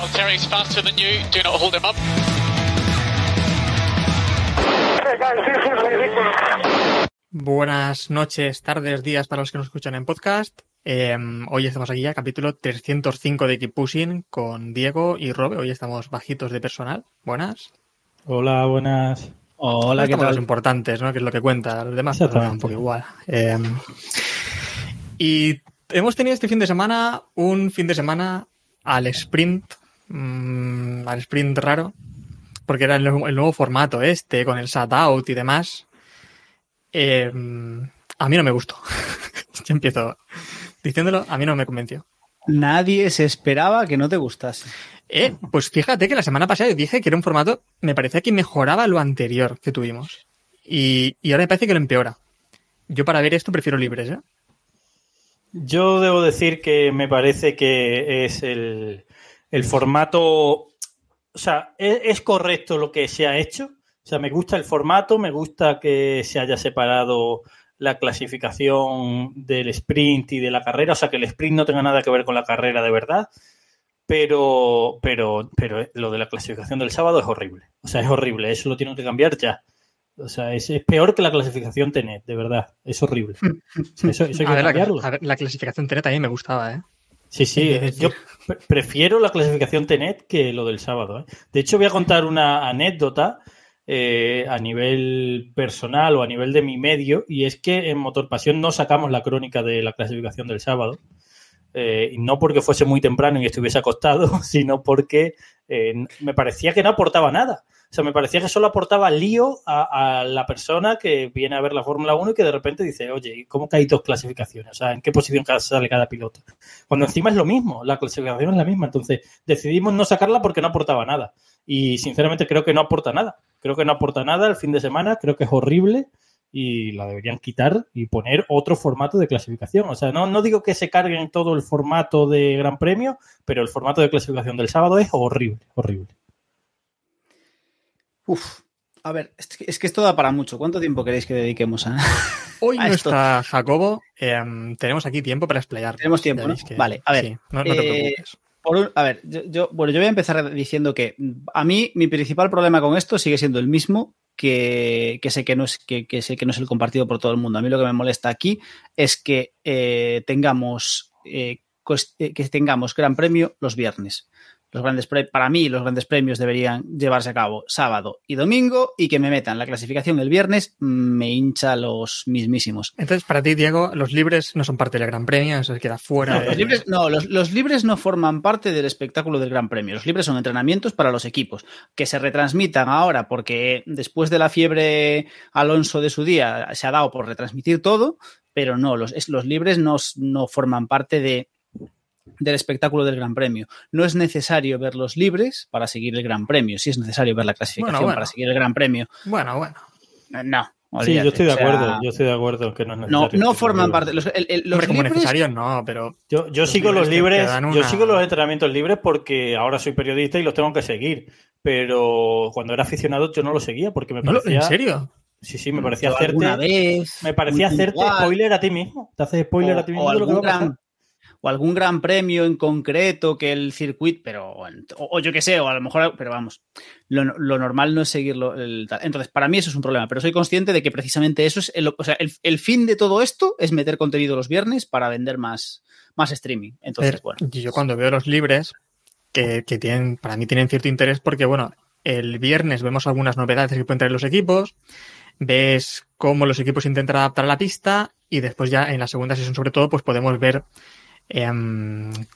Valtteri's faster than you. Do not hold him up. Buenas noches, tardes, días para los que nos escuchan en podcast. Eh, hoy estamos aquí ya, capítulo 305 de Keep Pushing con Diego y Robe. Hoy estamos bajitos de personal. Buenas. Hola, buenas. Hola, ¿qué tal? los importantes, ¿no? Que es lo que cuenta. Los demás un poco igual. Eh, y hemos tenido este fin de semana un fin de semana al sprint, mmm, al sprint raro, porque era el nuevo, el nuevo formato este, con el sat out y demás. Eh, a mí no me gustó. Yo empiezo diciéndolo, a mí no me convenció. Nadie se esperaba que no te gustase. Eh, pues fíjate que la semana pasada yo dije que era un formato, me parecía que mejoraba lo anterior que tuvimos. Y, y ahora me parece que lo empeora. Yo para ver esto prefiero libres, ¿eh? Yo debo decir que me parece que es el, el formato. O sea, es, es, correcto lo que se ha hecho. O sea, me gusta el formato, me gusta que se haya separado la clasificación del sprint y de la carrera. O sea, que el sprint no tenga nada que ver con la carrera de verdad. Pero, pero, pero lo de la clasificación del sábado es horrible. O sea, es horrible. Eso lo tienen que cambiar ya. O sea, es, es, peor que la clasificación TENET, de verdad. Es horrible. Eso, eso hay que a, ver, la, a, ver, la, clasificación TENET también me gustaba, ¿eh? Sí, sí. Yo prefiero la clasificación TENET que lo del sábado. ¿eh? De hecho, voy a contar una anécdota eh, a nivel personal o a nivel de mi medio, y es que en Motor Pasión no sacamos la crónica de la clasificación del sábado. Eh, no porque fuese muy temprano y estuviese acostado, sino porque eh, me parecía que no aportaba nada. Sea, me parecía que solo aportaba lío a, a, la persona que viene a ver la Fórmula 1 y que de repente dice, oye, ¿cómo que hay dos clasificaciones? O sea, ¿en qué posición sale cada piloto? Cuando encima es lo mismo, la clasificación es la misma. Entonces, decidimos no sacarla porque no aportaba nada. Y sinceramente creo que no aporta nada. Creo que no aporta nada el fin de semana, creo que es horrible y la deberían quitar y poner otro formato de clasificación. O sea, no, no digo que se carguen todo el formato de Gran Premio, pero el formato de clasificación del sábado es horrible, horrible. Uf, a ver, es que, es que esto da para mucho. ¿Cuánto tiempo queréis que dediquemos a.? Hoy a no esto? está Jacobo. Eh, tenemos aquí tiempo para explayar. Tenemos tiempo, ¿no? Que... Vale, a ver. Sí, no, no, te preocupes. Eh, por un, a ver, yo, yo, bueno, yo voy a empezar diciendo que a mí mi principal problema con esto sigue siendo el mismo que, que, sé que, no es, que, que, sé que no es el compartido por todo el mundo. A mí lo que me molesta aquí es que eh, tengamos eh, que tengamos gran premio los viernes. Los grandes para mí, los grandes premios deberían llevarse a cabo sábado y domingo y que me metan la clasificación el viernes me hincha los mismísimos. Entonces, para ti, Diego, los libres no son parte del Gran Premio, eso queda fuera. No, de... los, libres, no los, los, libres no forman parte del espectáculo del Gran Premio. Los libres son entrenamientos para los equipos que se retransmitan ahora porque después de la fiebre Alonso de su día se ha dado por retransmitir todo, pero no, los, los libres no, no forman parte de del espectáculo del Gran Premio. No es necesario ver los libres para seguir el Gran Premio. Sí es necesario ver la clasificación bueno, bueno. para seguir el Gran Premio. Bueno, bueno. No. Olvídate, sí, yo estoy de acuerdo, o sea, yo estoy de acuerdo que no es necesario. No, no forman parte. Los, el, el, los Hombre, como libres, necesario no, pero. Yo, yo los sigo los libres, una... yo sigo los entrenamientos libres porque ahora soy periodista y los tengo que seguir. Pero cuando era aficionado yo no los seguía porque me parecía. ¿En serio? Sí, sí, me parecía hacerte. Vez, me parecía hacerte spoiler a ti mismo. Te haces spoiler o, a ti mismo o gran, o algún gran premio en concreto que el circuito, pero o, o, yo que sé, o a lo mejor, pero vamos, lo, lo normal no es seguirlo. El, entonces, para mí eso es un problema, pero soy consciente de que precisamente eso es, el, o sea, el, el, fin de todo esto es meter contenido los viernes para vender más, más streaming. Entonces, pero, bueno. Yo cuando veo los libres, que, que tienen, para mí tienen cierto interés porque, bueno, el viernes vemos algunas novedades que pueden traer los equipos, ves cómo los equipos intentan adaptar a la pista y después ya en la segunda sesión sobre todo pues podemos ver eh,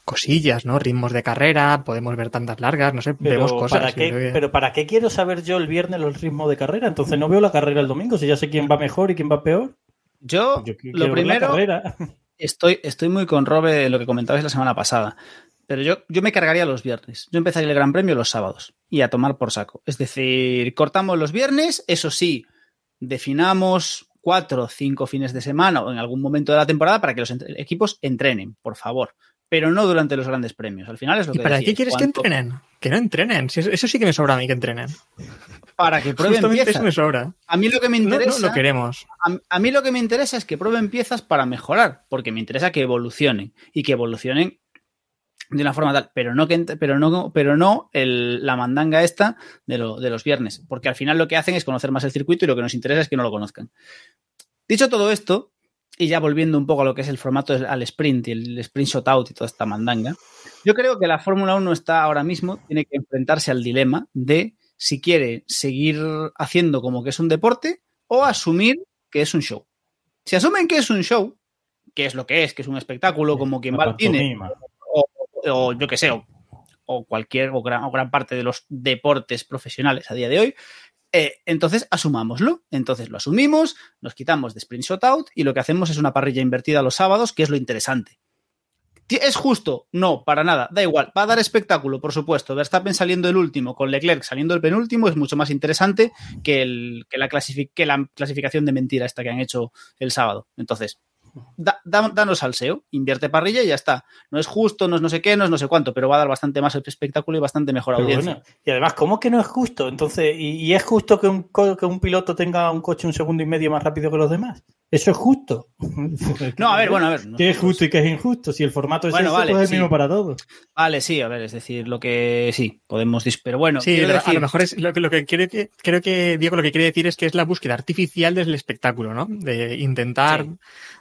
cosillas, ¿no? Ritmos de carrera, podemos ver tantas largas, no sé, pero vemos cosas. ¿para qué, que... Pero ¿para qué quiero saber yo el viernes los ritmos de carrera? Entonces no veo la carrera el domingo, si ya sé quién va mejor y quién va peor. Yo, yo lo primero, estoy, estoy muy con Robe en lo que comentabais la semana pasada. pero yo, yo me cargaría los viernes. Yo empezaría el Gran Premio los sábados y a tomar por saco. Es decir, cortamos los viernes, eso sí, definamos cuatro o cinco fines de semana o en algún momento de la temporada para que los equipos entrenen, por favor. Pero no durante los grandes premios. Al final es lo ¿Y que para decía, qué quieres que entrenen? Que no entrenen. Eso, sí que me sobra a mí que entrenen. Para que prueben Justamente piezas. eso me sobra. A mí lo que me No, interesa. no lo queremos. a, a mí lo que me interesa es que prueben piezas para mejorar, porque me interesa que evolucionen y que evolucionen de una forma tal, pero no que pero no pero no el- la mandanga esta de, lo- de los viernes, porque al final lo que hacen es conocer más el circuito y lo que nos interesa es que no lo conozcan. Dicho todo esto, y ya volviendo un poco a lo que es el formato al sprint y el sprint shootout y toda esta mandanga, yo creo que la Fórmula 1 está ahora mismo, tiene que enfrentarse al dilema de si quiere seguir haciendo como que es un deporte o asumir que es un show. Si asumen que es un show, que es lo que es, que es un espectáculo como quien va al cine. O, yo que sé, o, cualquier o gran, o gran parte de los deportes profesionales a día de hoy, eh, entonces asumámoslo. Entonces lo asumimos, nos quitamos de sprint shootout y lo que hacemos es una parrilla invertida los sábados, que es lo interesante. ¿Es justo? No, para nada. Da igual. Va a dar espectáculo, por supuesto. Verstappen saliendo el último con Leclerc saliendo el penúltimo es mucho más interesante que, el, la, que la clasificación de mentira esta que han hecho el sábado. Entonces, da- da- danos salseo, invierte parrilla y ya está. No es justo, no es no sé qué, no es no sé cuánto, pero va a dar bastante más espectáculo y bastante mejor Pero audiencia. bueno, y además, ¿cómo que no es justo? Entonces, ¿y, y es justo que un, que un piloto tenga un coche un segundo y medio más rápido que los demás? ¿Eso es justo? No, a ver, bueno, a ver. no- ¿Qué es justo y qué es injusto? Si el formato es Bueno, ese, vale, pues es sí. el mismo para todos. Vale, sí, a ver, es decir, lo que sí, podemos dis- pero bueno, Sí, pero a lo mejor es lo que, lo que quiere que, creo que Diego lo que quiere decir es que es la búsqueda artificial del espectáculo, ¿no? De intentar Sí.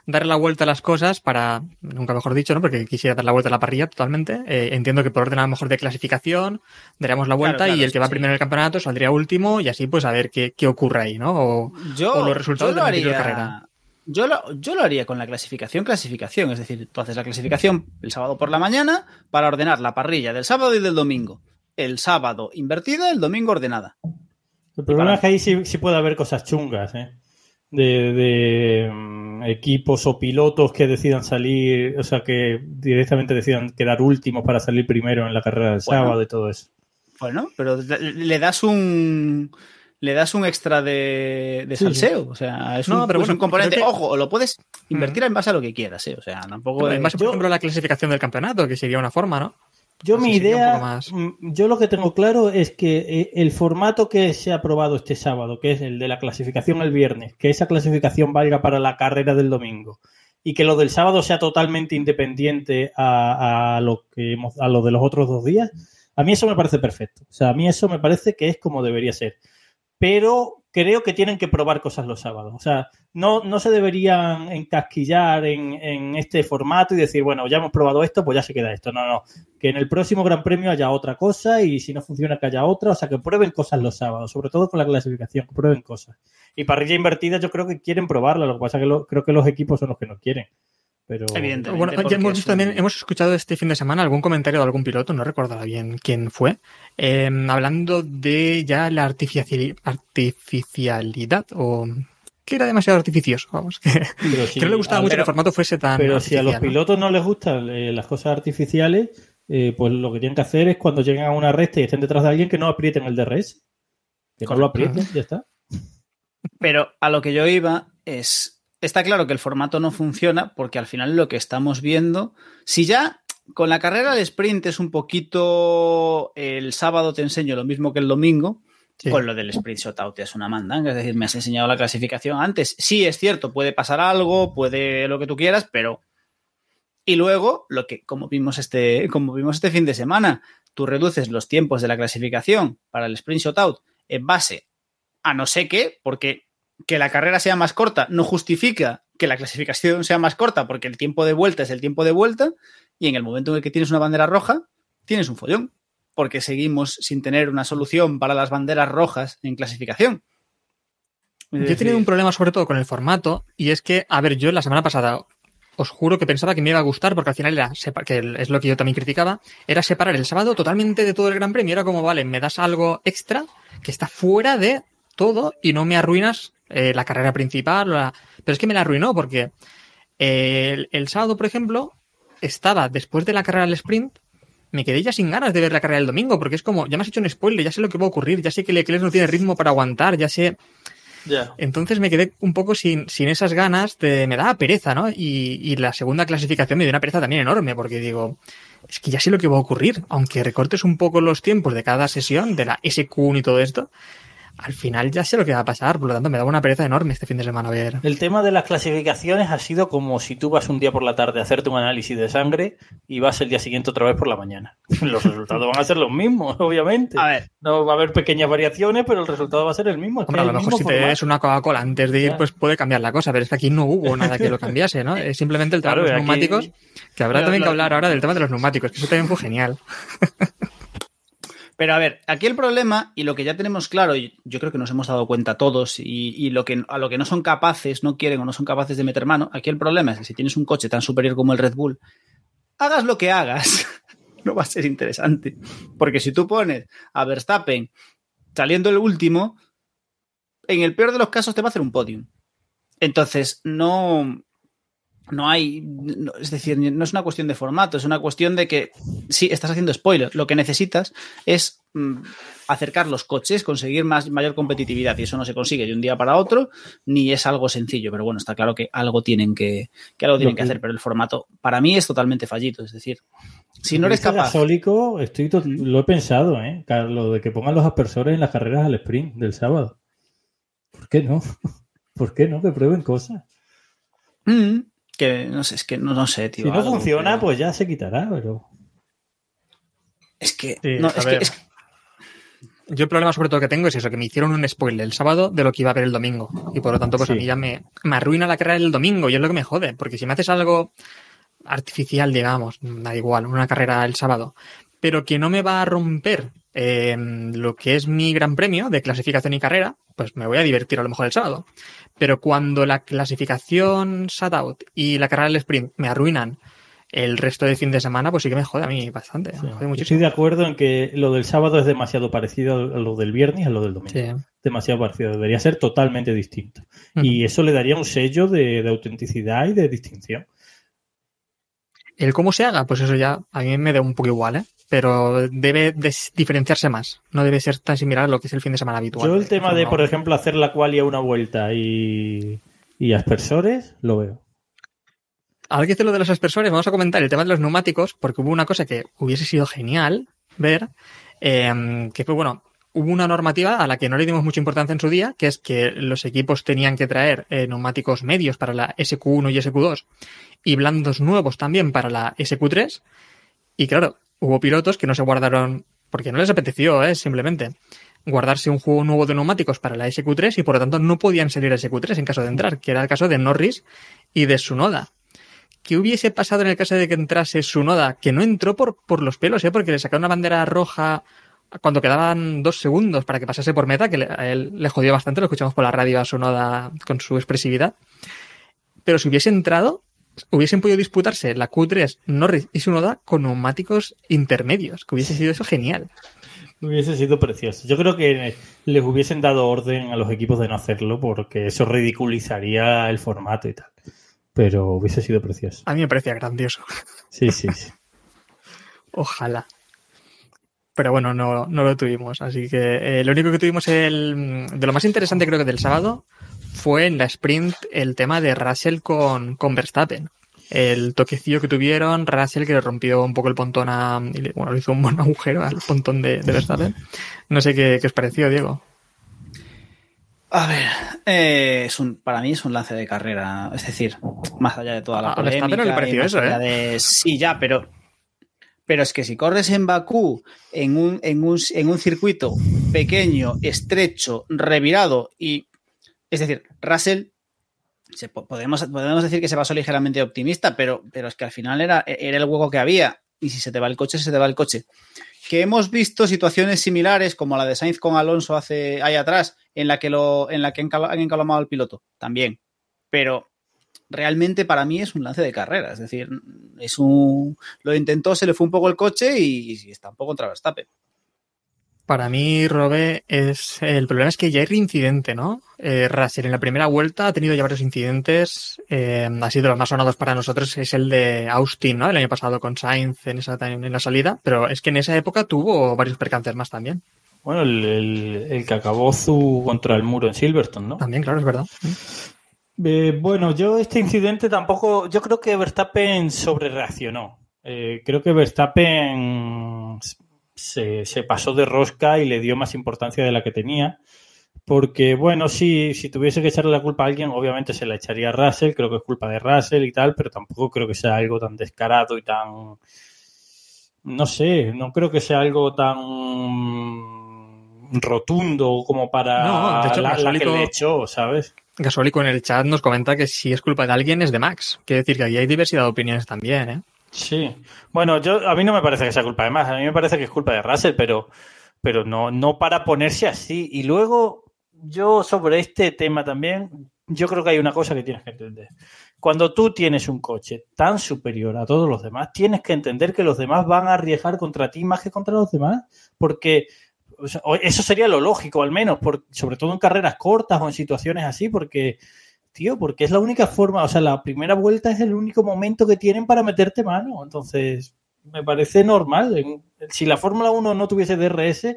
darle la vuelta a las cosas para, nunca mejor dicho, ¿no? Porque quisiera dar la vuelta a la parrilla totalmente. Eh, entiendo que por orden a lo mejor de clasificación daríamos la vuelta claro, y el que va sí. primero en el campeonato saldría último y así pues a ver qué, qué ocurre ahí, ¿no? O, yo, o los resultados yo de lo la haría, carrera. Yo lo, yo lo haría con la clasificación, clasificación. Es decir, tú haces la clasificación el sábado por la mañana para ordenar la parrilla del sábado y del domingo. El sábado invertida, el domingo ordenada. El problema para- es que ahí sí, sí puede haber cosas chungas, ¿eh? De, de, mm, equipos o pilotos que decidan salir, o sea, que directamente decidan quedar últimos para salir primero en la carrera del Bueno. sábado y todo eso. Bueno, pero le das un. Le das un extra de, de Sí, salseo. O sea, es No, un, pero es un componente. que- Ojo, lo puedes invertir en base a lo que quieras, ¿eh? O sea, tampoco. En base, por yo- ejemplo, a la clasificación del campeonato, que sería una forma, ¿no? Yo Así mi idea, más. mm, yo lo que tengo claro es que eh, el formato que se ha aprobado este sábado, que es el de la clasificación el viernes, que esa clasificación valga para la carrera del domingo y que lo del sábado sea totalmente independiente a, a lo que hemos- a lo de los otros dos días, a mí eso me parece perfecto. O sea, a mí eso me parece que es como debería ser. Pero creo que tienen que probar cosas los sábados. O sea, no, no se deberían encasquillar en, en este formato y decir, bueno, ya hemos probado esto, pues ya se queda esto. No, no. Que en el próximo Gran Premio haya otra cosa y si no funciona que haya otra. O sea, que prueben cosas los sábados, sobre todo con la clasificación, que prueben cosas. Y parrilla invertida yo creo que quieren probarla, lo que pasa es que lo- creo que los equipos son los que no quieren. Pero Evidentemente. Bueno, ya hemos visto un- también, hemos escuchado este fin de semana algún comentario de algún piloto, no recuerdo bien quién fue, eh, hablando de ya la artificiali- artificialidad o que era demasiado artificioso, vamos, que, Pero si- que no le gustaba a mucho ver, que el formato fuese tan Pero si a los pilotos no les gustan eh, las cosas artificiales, eh, pues lo que tienen que hacer es cuando lleguen a una recta y estén detrás de alguien que no aprieten el DRS. Que no lo aprieten, ya está. Pero a lo que yo iba es. Está claro que el formato no funciona porque al final lo que estamos viendo. Si ya con la carrera del sprint es un poquito. El sábado te enseño lo mismo que el domingo. Sí. Con lo del sprint shootout es una mandanga, es decir, me has enseñado la clasificación antes. Sí, es cierto, puede pasar algo, puede lo que tú quieras, pero. Y luego, lo que, como vimos este, como vimos este fin de semana, tú reduces los tiempos de la clasificación para el sprint shootout en base a no sé qué, porque que la carrera sea más corta no justifica que la clasificación sea más corta, porque el tiempo de vuelta es el tiempo de vuelta, y en el momento en el que tienes una bandera roja, tienes un follón, porque seguimos sin tener una solución para las banderas rojas en clasificación. Yo he tenido un problema sobre todo con el formato y es que, a ver, yo la semana pasada os juro que pensaba que me iba a gustar porque al final era, que es lo que yo también criticaba, era separar el sábado totalmente de todo el Gran Premio. Era como, vale, me das algo extra que está fuera de todo y no me arruinas eh, la carrera principal. la- Pero es que me la arruinó porque eh, el, el sábado, por ejemplo, estaba después de la carrera del sprint me quedé ya sin ganas de ver la carrera del domingo, porque es como, ya me has hecho un spoiler, ya sé lo que va a ocurrir, ya sé que Leclerc no tiene ritmo para aguantar, ya sé... Entonces me quedé un poco sin, sin esas ganas, de, me daba pereza, ¿no? Y, y la segunda clasificación me dio una pereza también enorme, porque digo, es que ya sé lo que va a ocurrir, aunque recortes un poco los tiempos de cada sesión, de la SQ y todo esto, al final ya sé lo que va a pasar, por lo tanto me daba una pereza enorme este fin de semana ver. El tema de las clasificaciones ha sido como si tú vas un día por la tarde a hacerte un análisis de sangre y vas el día siguiente otra vez por la mañana. Los resultados van a ser los mismos, obviamente. A ver. No va a haber pequeñas variaciones, pero el resultado va a ser el mismo. Es Hombre, a es lo el mejor si te des una Coca-Cola antes de ir, Ya. pues puede cambiar la cosa, pero es que aquí no hubo nada que lo cambiase, ¿no? Es simplemente el tema Claro, de los aquí- neumáticos, que habrá también que hablar ahora del tema de los neumáticos, que eso también fue genial. Pero a ver, aquí el problema, y lo que ya tenemos claro, y yo creo que nos hemos dado cuenta todos, y, y lo que, a lo que no son capaces, no quieren o no son capaces de meter mano, aquí el problema es que si tienes un coche tan superior como el Red Bull, hagas lo que hagas, no va a ser interesante. Porque si tú pones a Verstappen saliendo el último, en el peor de los casos te va a hacer un podium. Entonces, no, no hay, no- es decir, no es una cuestión de formato, es una cuestión de que sí, estás haciendo spoiler. Lo que necesitas es mm, acercar los coches, conseguir más, mayor competitividad y eso no se consigue de un día para otro, ni es algo sencillo. Pero bueno, está claro que algo tienen que, que algo tienen que que- hacer, pero el formato para mí es totalmente fallito. Es decir, si no eres capaz. gasólico, estoy lo he pensado, ¿eh? Lo de que pongan los aspersores en las carreras al sprint del sábado. ¿Por qué no? ¿Por qué no? Que prueben cosas. Mm, que no sé, es que no, no sé, tío. Si no algo, funciona, pero- pues ya se quitará, pero. Es que. Sí, no, a es, que ver. es que- Yo el problema sobre todo que tengo es eso, que me hicieron un spoiler el sábado de lo que iba a haber el domingo. Y por lo tanto, pues a mí ya me, me arruina la carrera del domingo y es lo que me jode. Porque si me haces algo artificial, digamos, da igual, una carrera el sábado, pero que no me va a romper eh, lo que es mi gran premio de clasificación y carrera, pues me voy a divertir a lo mejor el sábado. Pero cuando la clasificación out y la carrera del sprint me arruinan el resto del fin de semana, pues sí que me jode a mí bastante. me jode Yo estoy de acuerdo en que lo del sábado es demasiado parecido a lo del viernes y a lo del domingo. Sí. Demasiado parecido. Debería ser totalmente distinto. Y eso le daría un sello de, de autenticidad y de distinción. El cómo se haga, pues eso ya a mí me da un poco igual, ¿eh? Pero debe diferenciarse más. No debe ser tan similar a lo que es el fin de semana habitual. Yo el tema de, por 1. ejemplo, hacer la quali a una vuelta y, y aspersores, lo veo. Ahora que dice lo de los aspersores, vamos a comentar el tema de los neumáticos, porque hubo una cosa que hubiese sido genial ver, eh, que fue, bueno, hubo una normativa a la que no le dimos mucha importancia en su día, que es que los equipos tenían que traer eh, neumáticos medios para la SQ1 y SQ2 y blandos nuevos también para la SQ3. Y claro, hubo pilotos que no se guardaron, porque no les apeteció, ¿eh? simplemente, guardarse un juego nuevo de neumáticos para la SQ3 y por lo tanto no podían salir a SQ3 en caso de entrar, que era el caso de Norris y de Sunoda. ¿Qué hubiese pasado en el caso de que entrase Sunoda? Que no entró por, por los pelos, ¿eh? porque le sacaron una bandera roja cuando quedaban dos segundos para que pasase por meta, que le- él le jodió bastante, lo escuchamos por la radio a Sunoda con su expresividad. Pero si hubiese entrado, hubiesen podido disputarse la Q3 Norris y Sunoda con neumáticos intermedios, que hubiese sido eso genial. Hubiese sido precioso. Yo creo que les hubiesen dado orden a los equipos de no hacerlo porque eso ridiculizaría el formato y tal. Pero hubiese sido precioso. A mí me parecía grandioso. Sí, sí, sí. Ojalá. Pero bueno, no, no lo tuvimos. Así que eh, lo único que tuvimos el, de lo más interesante creo que del sábado fue en la sprint el tema de Russell con, con Verstappen. El toquecillo que tuvieron, Russell que le rompió un poco el pontón a... y le- Bueno, le hizo un buen agujero al pontón de, de Verstappen. No sé qué, qué os pareció, Diego. A ver, eh, es un, para mí es un lance de carrera. Es decir, más allá de toda la A Verstappen no le polémica. pareció eso, ¿eh? de- sí, ya, pero. Pero es que si corres en Bakú, en un, en un, en un circuito pequeño, estrecho, revirado, y. Es decir, Russell. se po- podemos, podemos decir que se pasó ligeramente optimista, pero, pero es que al final era, era el hueco que había. Y si se te va el coche, se te va el coche que hemos visto situaciones similares como la de Sainz con Alonso hace ahí atrás, en la que lo, en la que han encalomado al piloto, también. Pero realmente para mí es un lance de carrera, es decir, es un lo intentó, se le fue un poco el coche y, y está un poco contra Verstappen. Para mí, Robe, es el problema es que ya hay reincidente, ¿no? Eh, Russell en la primera vuelta ha tenido ya varios incidentes. Eh, ha sido los más sonados para nosotros es el de Austin, ¿no? El año pasado con Sainz en esa en la salida, pero es que en esa época tuvo varios percances más también. Bueno, el, el, el que acabó su contra el muro en Silverstone, ¿no? También, claro, es verdad. Eh, bueno, yo este incidente tampoco, yo creo que Verstappen sobrereaccionó. Eh, creo que Verstappen se, se, pasó de rosca y le dio más importancia de la que tenía. Porque, bueno, sí, si tuviese que echarle la culpa a alguien, obviamente se la echaría a Russell, creo que es culpa de Russell y tal, pero tampoco creo que sea algo tan descarado y tan... No sé, no creo que sea algo tan rotundo como para no, de hecho, la, la, que Gasolico- le echó, ¿sabes? Gasólico en el chat nos comenta que si es culpa de alguien es de Max. Quiere decir que aquí hay diversidad de opiniones también, ¿eh? Sí. Bueno, yo a mí no me parece que sea culpa de más, a mí me parece que es culpa de Russell, pero, pero no, no para ponerse así. Y luego, yo sobre este tema también, yo creo que hay una cosa que tienes que entender. Cuando tú tienes un coche tan superior a todos los demás, tienes que entender que los demás van a arriesgar contra ti más que contra los demás, porque eso sería lo lógico, al menos, por, sobre todo en carreras cortas o en situaciones así, porque tío, porque es la única forma, o sea, la primera vuelta es el único momento que tienen para meterte mano. Entonces, me parece normal. Si la Fórmula 1 no tuviese DRS,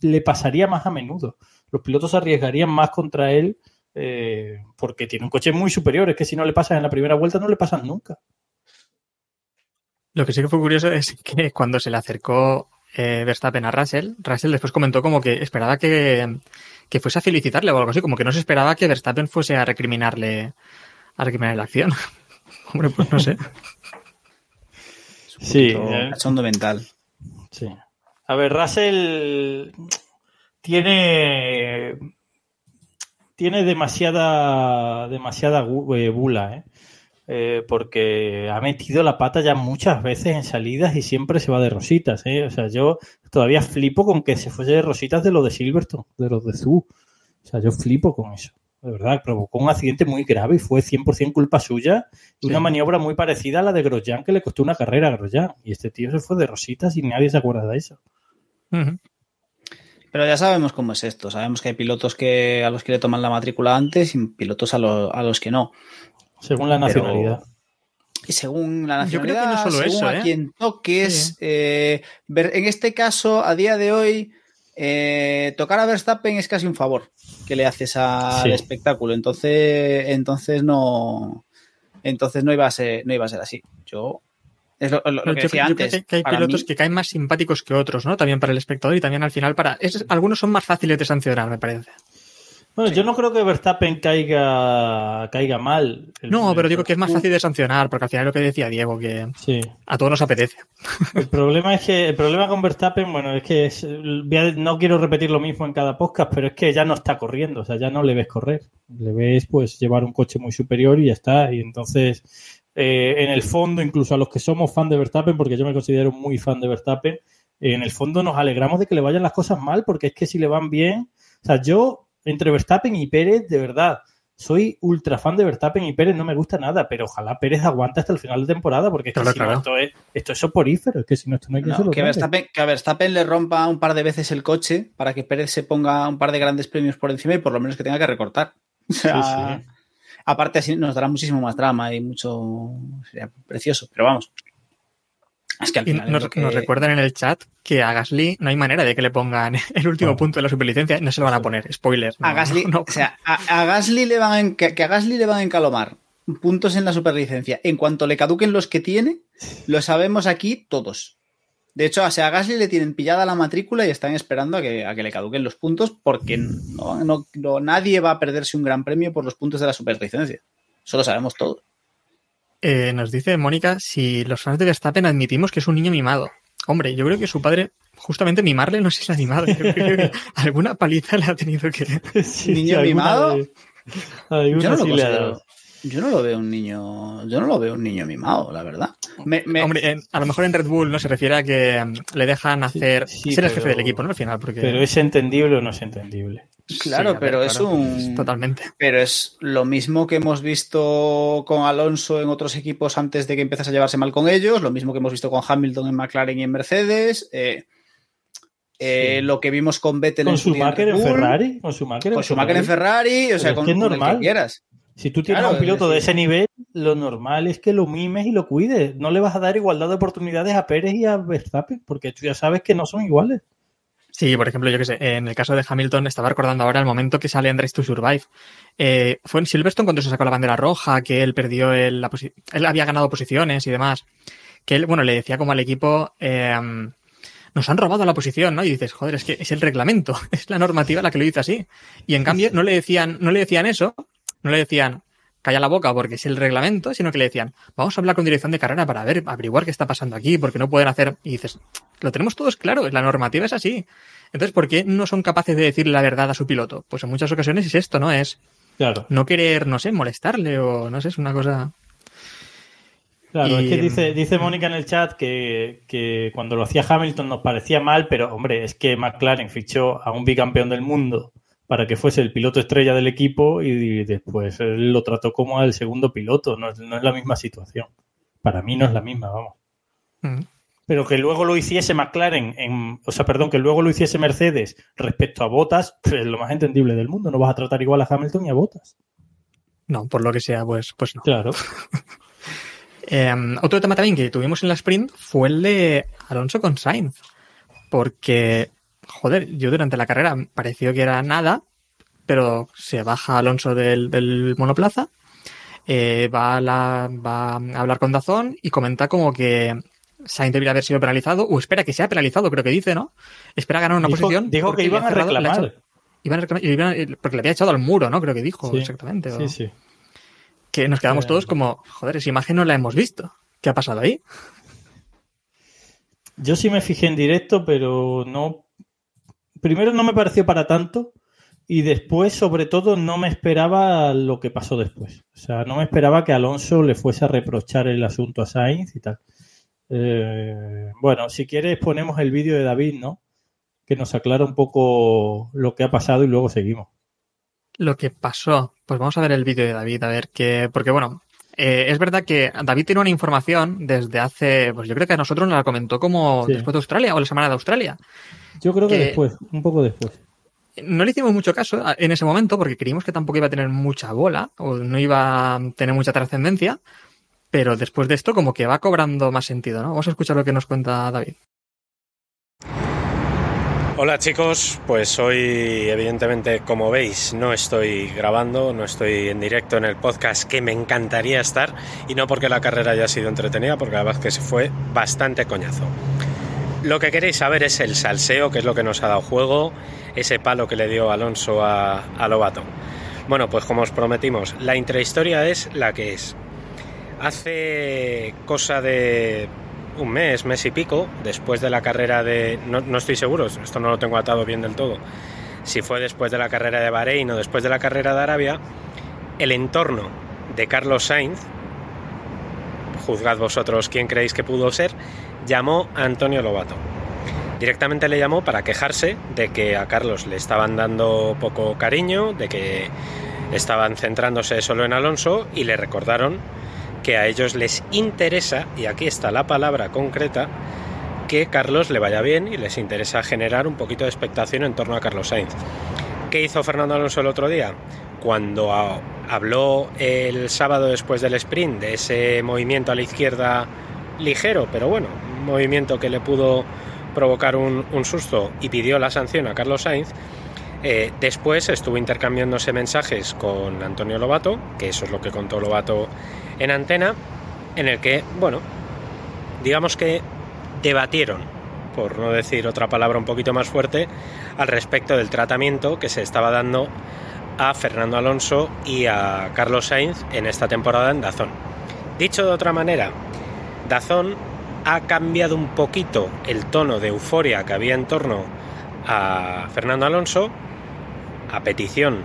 le pasaría más a menudo. Los pilotos arriesgarían más contra él eh, porque tiene un coche muy superior. Es que si no le pasas en la primera vuelta, no le pasan nunca. Lo que sí que fue curioso es que cuando se le acercó eh, Verstappen a Russell, Russell después comentó como que esperaba que, que fuese a felicitarle o algo así, como que no se esperaba que Verstappen fuese a recriminarle a recriminarle la acción. Hombre, pues no sé. Sí, eh, cachondo mental. Sí. A ver, Russell tiene tiene demasiada demasiada eh, bula, ¿eh? Eh, porque ha metido la pata ya muchas veces en salidas y siempre se va de rositas, ¿eh? O sea, yo todavía flipo con que se fuese de rositas de lo de Silverstone, de los de Zoo. O sea, yo flipo con eso. De verdad, provocó un accidente muy grave y fue 100% culpa suya y Sí. una maniobra muy parecida a la de Grosjean que le costó una carrera a Grosjean. Y este tío se fue de rositas y nadie se acuerda de eso. Pero ya sabemos cómo es esto. Sabemos que hay pilotos que a los que le toman la matrícula antes y pilotos a, lo- a los que no. Según la Pero- nacionalidad. Y según la Yo creo que nacionalidad, no solo según eso, a ¿eh? quien toques, eh, ver- en este caso, a día de hoy, eh, tocar a Verstappen es casi un favor que le haces al Sí. espectáculo. Entonces, entonces no, entonces no iba a ser, no iba a ser así. Yo es lo, lo- lo Pero que yo, decía yo antes. creo que, que hay pilotos mí- que caen más simpáticos que otros, ¿no? También para el espectador y también al final para... es- algunos son más fáciles de sancionar, me parece. Bueno, yo no creo que Verstappen caiga, caiga mal. El- No, pero el- digo que es más fácil de sancionar, porque al final es lo que decía Diego, que Sí. a todos nos apetece. El problema es que el problema con Verstappen, bueno, es que es- no quiero repetir lo mismo en cada podcast, pero es que ya no está corriendo, o sea, ya no le ves correr. Le ves pues llevar un coche muy superior y ya está. Y entonces, eh, en el fondo, incluso a los que somos fan de Verstappen, porque yo me considero muy fan de Verstappen, eh, en el fondo nos alegramos de que le vayan las cosas mal, porque es que si le van bien, o sea, yo entre Verstappen y Pérez, de verdad, soy ultra fan de Verstappen y Pérez no me gusta nada, pero ojalá Pérez aguante hasta el final de temporada, porque es que Claro, si no, esto, es, esto es soporífero, es que si no, esto no hay que No, que, trague. Verstappen, que a Verstappen le rompa un par de veces el coche para que Pérez se ponga un par de grandes premios por encima y por lo menos que tenga que recortar. O sea, Sí, sí. Aparte, así nos dará muchísimo más drama y mucho. Sería precioso, pero vamos. Es que al final. nos, lo que- nos recuerdan en el chat que a Gasly no hay manera de que le pongan el último No. punto de la superlicencia, no se lo van a poner. Spoiler. no, A Gasly, no, o sea, a, a Gasly le van a, que, a Gasly le van a encalomar puntos en la superlicencia. En cuanto le caduquen los que tiene, lo sabemos aquí todos. De hecho, o sea, a Gasly le tienen pillada la matrícula y están esperando a que, a que le caduquen los puntos porque no, no- no- nadie va a perderse un gran premio por los puntos de la superlicencia. Eso lo sabemos todos. Eh, nos dice Mónica si los fans de Verstappen admitimos que es un niño mimado. Hombre, yo creo que su padre, justamente mimarle, no sé si es animado. Yo creo que alguna paliza le ha tenido que. Sí, ¿Niño mimado? vez- Yo no, lo sí yo no lo veo un niño. Yo no lo veo un niño mimado, la verdad. Me- me- Hombre, en- a lo mejor en Red Bull no se refiere a que mm, le dejan hacer sí, ser el jefe del equipo, ¿no? Al final, porque. Pero es entendible o no es entendible. claro, Sí, ver, pero es claro, un. Totalmente. Pero es lo mismo que hemos visto con Alonso en otros equipos antes de que empezase a llevarse mal con ellos, lo mismo que hemos visto con Hamilton en McLaren y en Mercedes. eh, eh, lo que vimos con Vettel Con en su en en Ferrari. Con su Schumacher con Schumacher en Ferrari, o sea, es con, que es con el que normal. quieras. Si tú tienes Claro, un piloto es de ese nivel, lo normal es que lo mimes y lo cuides. No le vas a dar igualdad de oportunidades a Pérez y a Verstappen, porque tú ya sabes que no son iguales. Sí, por ejemplo, yo que sé, en el caso de Hamilton, estaba recordando ahora el momento que sale Andrés to Survive. Eh, fue en Silverstone cuando se sacó la bandera roja, que él perdió el, la él había ganado posiciones y demás. Que él, bueno, le decía como al equipo, eh, nos han robado la posición, ¿no? Y dices, joder, es que es el reglamento, es la normativa la que lo dice así. Y en cambio, no le decían, no le decían eso, no le decían, calla la boca porque es el reglamento, sino que le decían, vamos a hablar con dirección de carrera para ver, averiguar qué está pasando aquí, porque no pueden hacer. Y dices, lo tenemos todos claro, la normativa es así. Entonces, ¿por qué no son capaces de decirle la verdad a su piloto? Pues en muchas ocasiones es esto, ¿no? Es Claro. no querer, no sé, molestarle o no sé, es una cosa. Claro, Y- es que dice, dice Mónica en el chat que, que cuando lo hacía Hamilton nos parecía mal, pero hombre, es que McLaren fichó a un bicampeón del mundo para que fuese el piloto estrella del equipo y después él lo trató como al segundo piloto. No, es- no es la misma situación. Para mí no es la misma, vamos. Mm. Pero que luego lo hiciese McLaren, en, o sea, perdón, que luego lo hiciese Mercedes respecto a Botas, pues es lo más entendible del mundo. No vas a tratar igual a Hamilton y a Botas. No, por lo que sea, pues, pues no. Claro. Eh, otro tema también que tuvimos en la sprint fue el de Alonso con Sainz. Porque, joder, yo durante la carrera pareció que era nada, pero se baja Alonso del, del monoplaza, eh, va, a la- va a hablar con Dazón y comenta como que Sainz debería haber sido penalizado, o espera que sea penalizado, creo que dice, ¿no? Espera ganar una Dijo- posición. dijo que iban a reclamar. iban a reclamar- iban- porque le había echado al muro, ¿no? Creo que dijo Sí. exactamente. o- Sí, sí. Que nos quedamos Eh, todos como, joder, esa imagen no la hemos visto. ¿Qué ha pasado ahí? Yo sí me fijé en directo, pero no. Primero no me pareció para tanto. Y después, sobre todo, no me esperaba lo que pasó después. O sea, no me esperaba que Alonso le fuese a reprochar el asunto a Sainz y tal. Eh, bueno, si quieres ponemos el vídeo de David, ¿no? Que nos aclara un poco lo que ha pasado y luego seguimos. Lo que pasó. Pues vamos a ver el vídeo de David, a ver qué. Porque bueno, eh, es verdad que David tiene una información desde hace. Pues yo creo que a nosotros nos la comentó como Sí. después de Australia o la semana de Australia. Yo creo que Que- después, un poco después. No le hicimos mucho caso en ese momento porque creímos que tampoco iba a tener mucha bola o no iba a tener mucha trascendencia. Pero después de esto, como que va cobrando más sentido, ¿no? Vamos a escuchar lo que nos cuenta David. Hola chicos, pues hoy evidentemente como veis no estoy grabando, no estoy en directo en el podcast que me encantaría estar y no porque la carrera haya sido entretenida, porque la verdad es que se fue bastante coñazo. Lo que queréis saber es el salseo, que es lo que nos ha dado juego, ese palo que le dio Alonso a, a Lobato. Bueno, pues como os prometimos, la intrahistoria es la que es. Hace cosa de un mes, mes y pico, después de la carrera de... No, no estoy seguro, esto no lo tengo atado bien del todo. Si fue después de la carrera de Bahrein o después de la carrera de Arabia, el entorno de Carlos Sainz, juzgad vosotros quién creéis que pudo ser, llamó a Antonio Lobato. Directamente le llamó para quejarse de que a Carlos le estaban dando poco cariño, de que estaban centrándose solo en Alonso y le recordaron que a ellos les interesa, y aquí está la palabra concreta, que Carlos le vaya bien y les interesa generar un poquito de expectación en torno a Carlos Sainz. ¿Qué hizo Fernando Alonso el otro día? Cuando habló el sábado después del sprint de ese movimiento a la izquierda ligero, pero bueno, movimiento que le pudo provocar un, susto y pidió la sanción a Carlos Sainz, eh, después estuvo intercambiándose mensajes con Antonio Lobato, que eso es lo que contó Lobato en antena, en el que, bueno, digamos que debatieron, por no decir otra palabra un poquito más fuerte, al respecto del tratamiento que se estaba dando a Fernando Alonso y a Carlos Sainz en esta temporada en Dazón. Dicho de otra manera, Dazón ha cambiado un poquito el tono de euforia que había en torno a Fernando Alonso a petición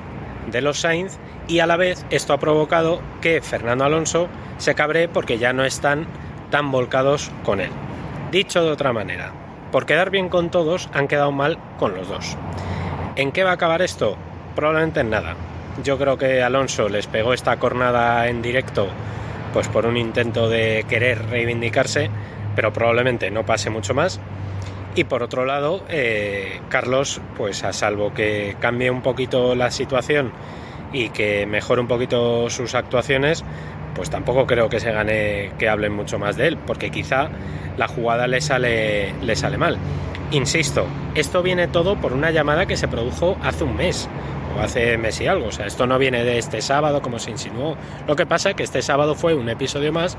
de los Sainz y a la vez esto ha provocado que Fernando Alonso se cabre porque ya no están tan volcados con él. Dicho de otra manera, por quedar bien con todos han quedado mal con los dos. ¿En qué va a acabar esto? Probablemente en nada. Yo creo que Alonso les pegó esta cornada en directo pues por un intento de querer reivindicarse, pero probablemente no pase mucho más. Y por otro lado, eh, Carlos, pues a salvo que cambie un poquito la situación y que mejore un poquito sus actuaciones, pues tampoco creo que se gane que hablen mucho más de él, porque quizá la jugada le sale, le sale mal. Insisto, esto viene todo por una llamada que se produjo hace un mes o hace mes y algo. O sea, esto no viene de este sábado como se insinuó. Lo que pasa es que este sábado fue un episodio más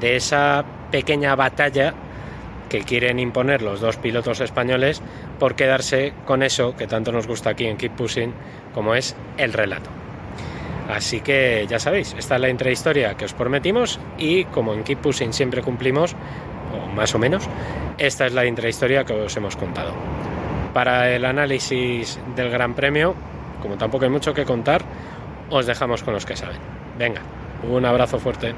de esa pequeña batalla que quieren imponer los dos pilotos españoles por quedarse con eso que tanto nos gusta aquí en Keep Pushing, como es el relato. Así que ya sabéis, esta es la intrahistoria que os prometimos y como en Keep Pushing siempre cumplimos, o más o menos, esta es la intrahistoria que os hemos contado. Para el análisis del Gran Premio, como tampoco hay mucho que contar, os dejamos con los que saben. Venga, un abrazo fuerte.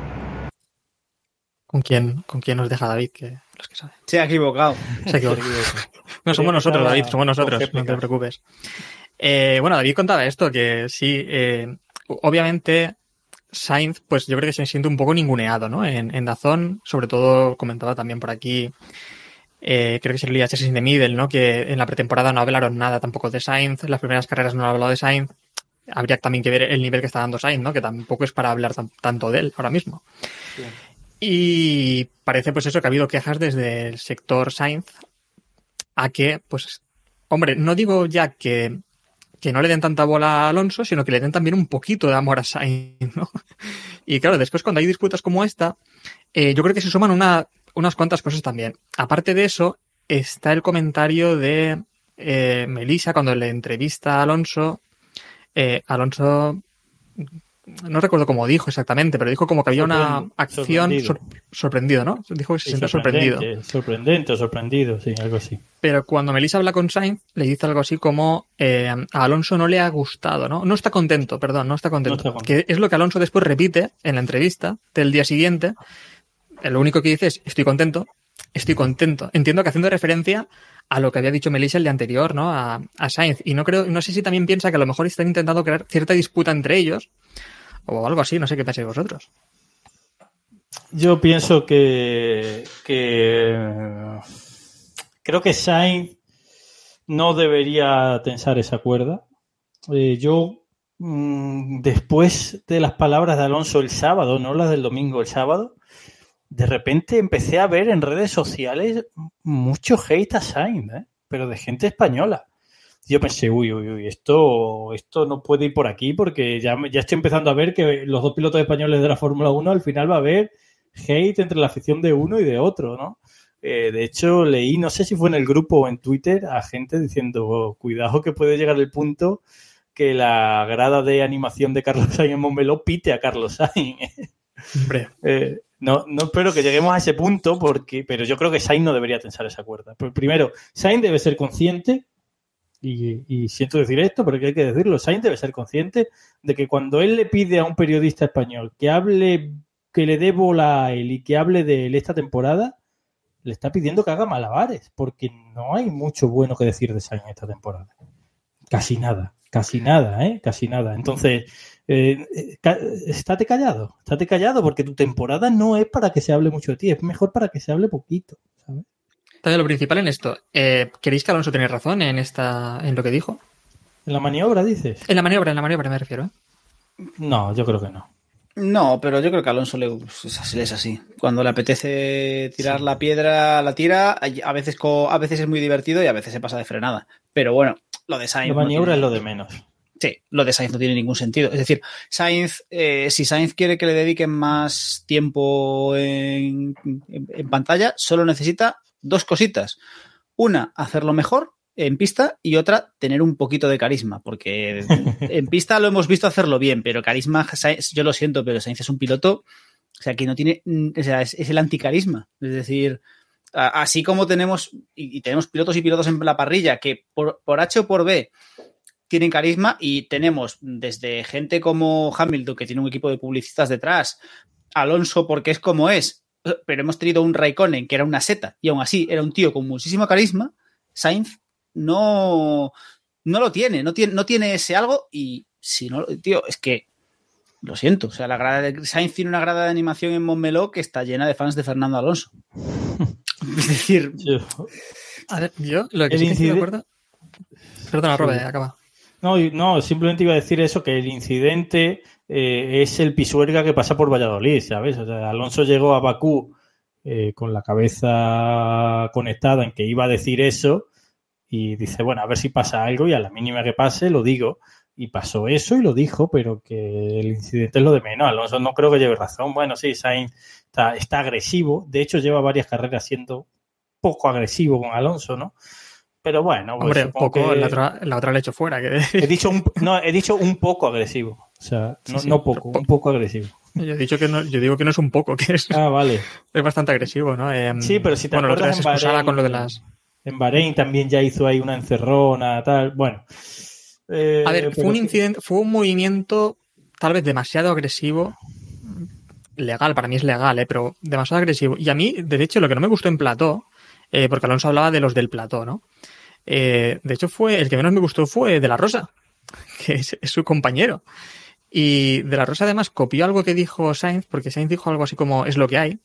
¿Con quién, con quién nos deja David? Que los que saben. Se ha equivocado. Se ha equivocado. No, somos nosotros, David, somos nosotros, no te preocupes. Eh, bueno, David contaba esto, que sí, eh, obviamente Sainz, pues yo creo que se siente un poco ninguneado, ¿no? En, en Dazón, sobre todo comentaba también por aquí, eh, creo que sería Chassis de Middle, ¿no? Que en la pretemporada no hablaron nada tampoco de Sainz, en las primeras carreras no han hablado de Sainz. Habría también que ver el nivel que está dando Sainz, ¿no? Que tampoco es para hablar tan- tanto de él ahora mismo. Y parece pues eso que ha habido quejas desde el sector Sainz a que, pues, hombre, no digo ya que, que no le den tanta bola a Alonso, sino que le den también un poquito de amor a Sainz, ¿no? Y claro, después cuando hay disputas como esta, eh, yo creo que se suman una, unas cuantas cosas también. Aparte de eso, está el comentario de eh, Melissa cuando le entrevista a Alonso. Eh, Alonso, no recuerdo cómo dijo exactamente, pero dijo como que había una Sorprendido. acción sor- sorprendido, ¿no? Dijo que se siente sorprendido. sorprendente, sorprendido, sí, algo así. Pero cuando Melissa habla con Sainz, le dice algo así como eh, a Alonso no le ha gustado, ¿no? No está contento, perdón, no está contento. No está contento. Que es lo que Alonso después repite en la entrevista del día siguiente. Lo único que dice es, estoy contento, estoy contento. Entiendo que haciendo referencia a lo que había dicho Melissa el día anterior, ¿no? A, a Sainz. Y no creo, no sé si también piensa que a lo mejor están intentando crear cierta disputa entre ellos. O algo así, no sé qué pensáis vosotros. Yo pienso que, creo que Sainz no debería tensar esa cuerda. Eh, yo, mm, después de las palabras de Alonso el sábado, no las del domingo, el sábado, de repente empecé a ver en redes sociales mucho hate a Sainz, ¿eh? pero de gente española. Yo pensé, uy, uy, uy, esto, esto no puede ir por aquí porque ya, ya estoy empezando a ver que los dos pilotos españoles de la Fórmula 1 al final va a haber hate entre la afición de uno y de otro, ¿no? Eh, de hecho, leí, no sé si fue en el grupo o en Twitter, a gente diciendo, "Oh, cuidado que puede llegar el punto que la grada de animación de Carlos Sainz en Montmeló pite a Carlos Sainz. Hombre, Eh, no, no espero que lleguemos a ese punto, porque, pero yo creo que Sainz no debería tensar esa cuerda. Pero primero, Sainz debe ser consciente, y, y siento decir esto, pero que hay que decirlo, Sainz debe ser consciente de que cuando él le pide a un periodista español que hable, que le dé bola a él y que hable de él esta temporada, le está pidiendo que haga malabares, porque no hay mucho bueno que decir de Sainz esta temporada. Casi nada, casi nada, ¿eh? Casi nada. Entonces, eh, eh, estate callado, estate callado, porque tu temporada no es para que se hable mucho de ti, es mejor para que se hable poquito, ¿sabes? Entonces, lo principal en esto, eh, ¿queréis que Alonso tiene razón en esta, en lo que dijo? En la maniobra, dices. En la maniobra, en la maniobra me refiero, ¿eh? No, yo creo que no. No, pero yo creo que a Alonso le, es así, es así. Cuando le apetece tirar la piedra, la tira. A veces, co- a veces es muy divertido y a veces se pasa de frenada. Pero bueno, lo de Sainz. La no maniobra tiene- es lo de menos. Sí, lo de Sainz no tiene ningún sentido. Es decir, Sainz, eh, si Sainz quiere que le dediquen más tiempo en, en- en pantalla, solo necesita dos cositas. Una, hacerlo mejor en pista y otra, tener un poquito de carisma, porque en pista lo hemos visto hacerlo bien, pero carisma, yo lo siento, pero Sainz es un piloto, o sea, que no tiene, mm, o sea, es, es el anticarisma. Es decir, así como tenemos, y, y tenemos pilotos y pilotos en la parrilla que por, por H o por B tienen carisma y tenemos desde gente como Hamilton, que tiene un equipo de publicistas detrás, Alonso porque es como es, pero hemos tenido un Raikkonen que era una seta y aún así era un tío con muchísimo carisma, Sainz no, no lo tiene, no tiene, no tiene ese algo y si no, tío, es que lo siento, o sea, la grada de Sainz tiene una grada de animación en Montmeló que está llena de fans de Fernando Alonso. Es decir, Yo, A ver, yo lo que El sí que estoy de incide- acuerdo. Perdona, Sí. Robe, acaba. No, no, simplemente iba a decir eso, que el incidente eh, es el pisuerga que pasa por Valladolid, ¿sabes? O sea, Alonso llegó a Bakú eh, con la cabeza conectada en que iba a decir eso y dice, bueno, a ver si pasa algo y a la mínima que pase lo digo. Y pasó eso y lo dijo, pero que el incidente es lo de menos. Alonso no creo que lleve razón. Bueno, sí, Sainz está, está agresivo. De hecho, lleva varias carreras siendo poco agresivo con Alonso, ¿no? Pero bueno, pues Hombre, supongo poco, que- la, otra, la otra le he hecho fuera. Que He dicho un, no, he dicho un poco agresivo. O sea, no, Sí, sí, no poco, un poco agresivo. yo, he dicho que no, yo digo que no es un poco, que es, Ah, vale. es bastante agresivo, ¿no? Em, Sí, pero si te bueno, acuerdas en Bahrein- con lo de las. En Bahrein también ya hizo ahí una encerrona, tal. Bueno. Eh, A ver, fue un incidente, fue un movimiento tal vez demasiado agresivo. Legal, para mí es legal, ¿eh? pero demasiado agresivo. Y a mí, de hecho, lo que no me gustó en plató, eh, porque Alonso hablaba de los del plató, ¿no? Eh, de hecho, fue el que menos me gustó fue De La Rosa, que es, es su compañero. Y De La Rosa además copió algo que dijo Sainz, porque Sainz dijo algo así como es lo que hay.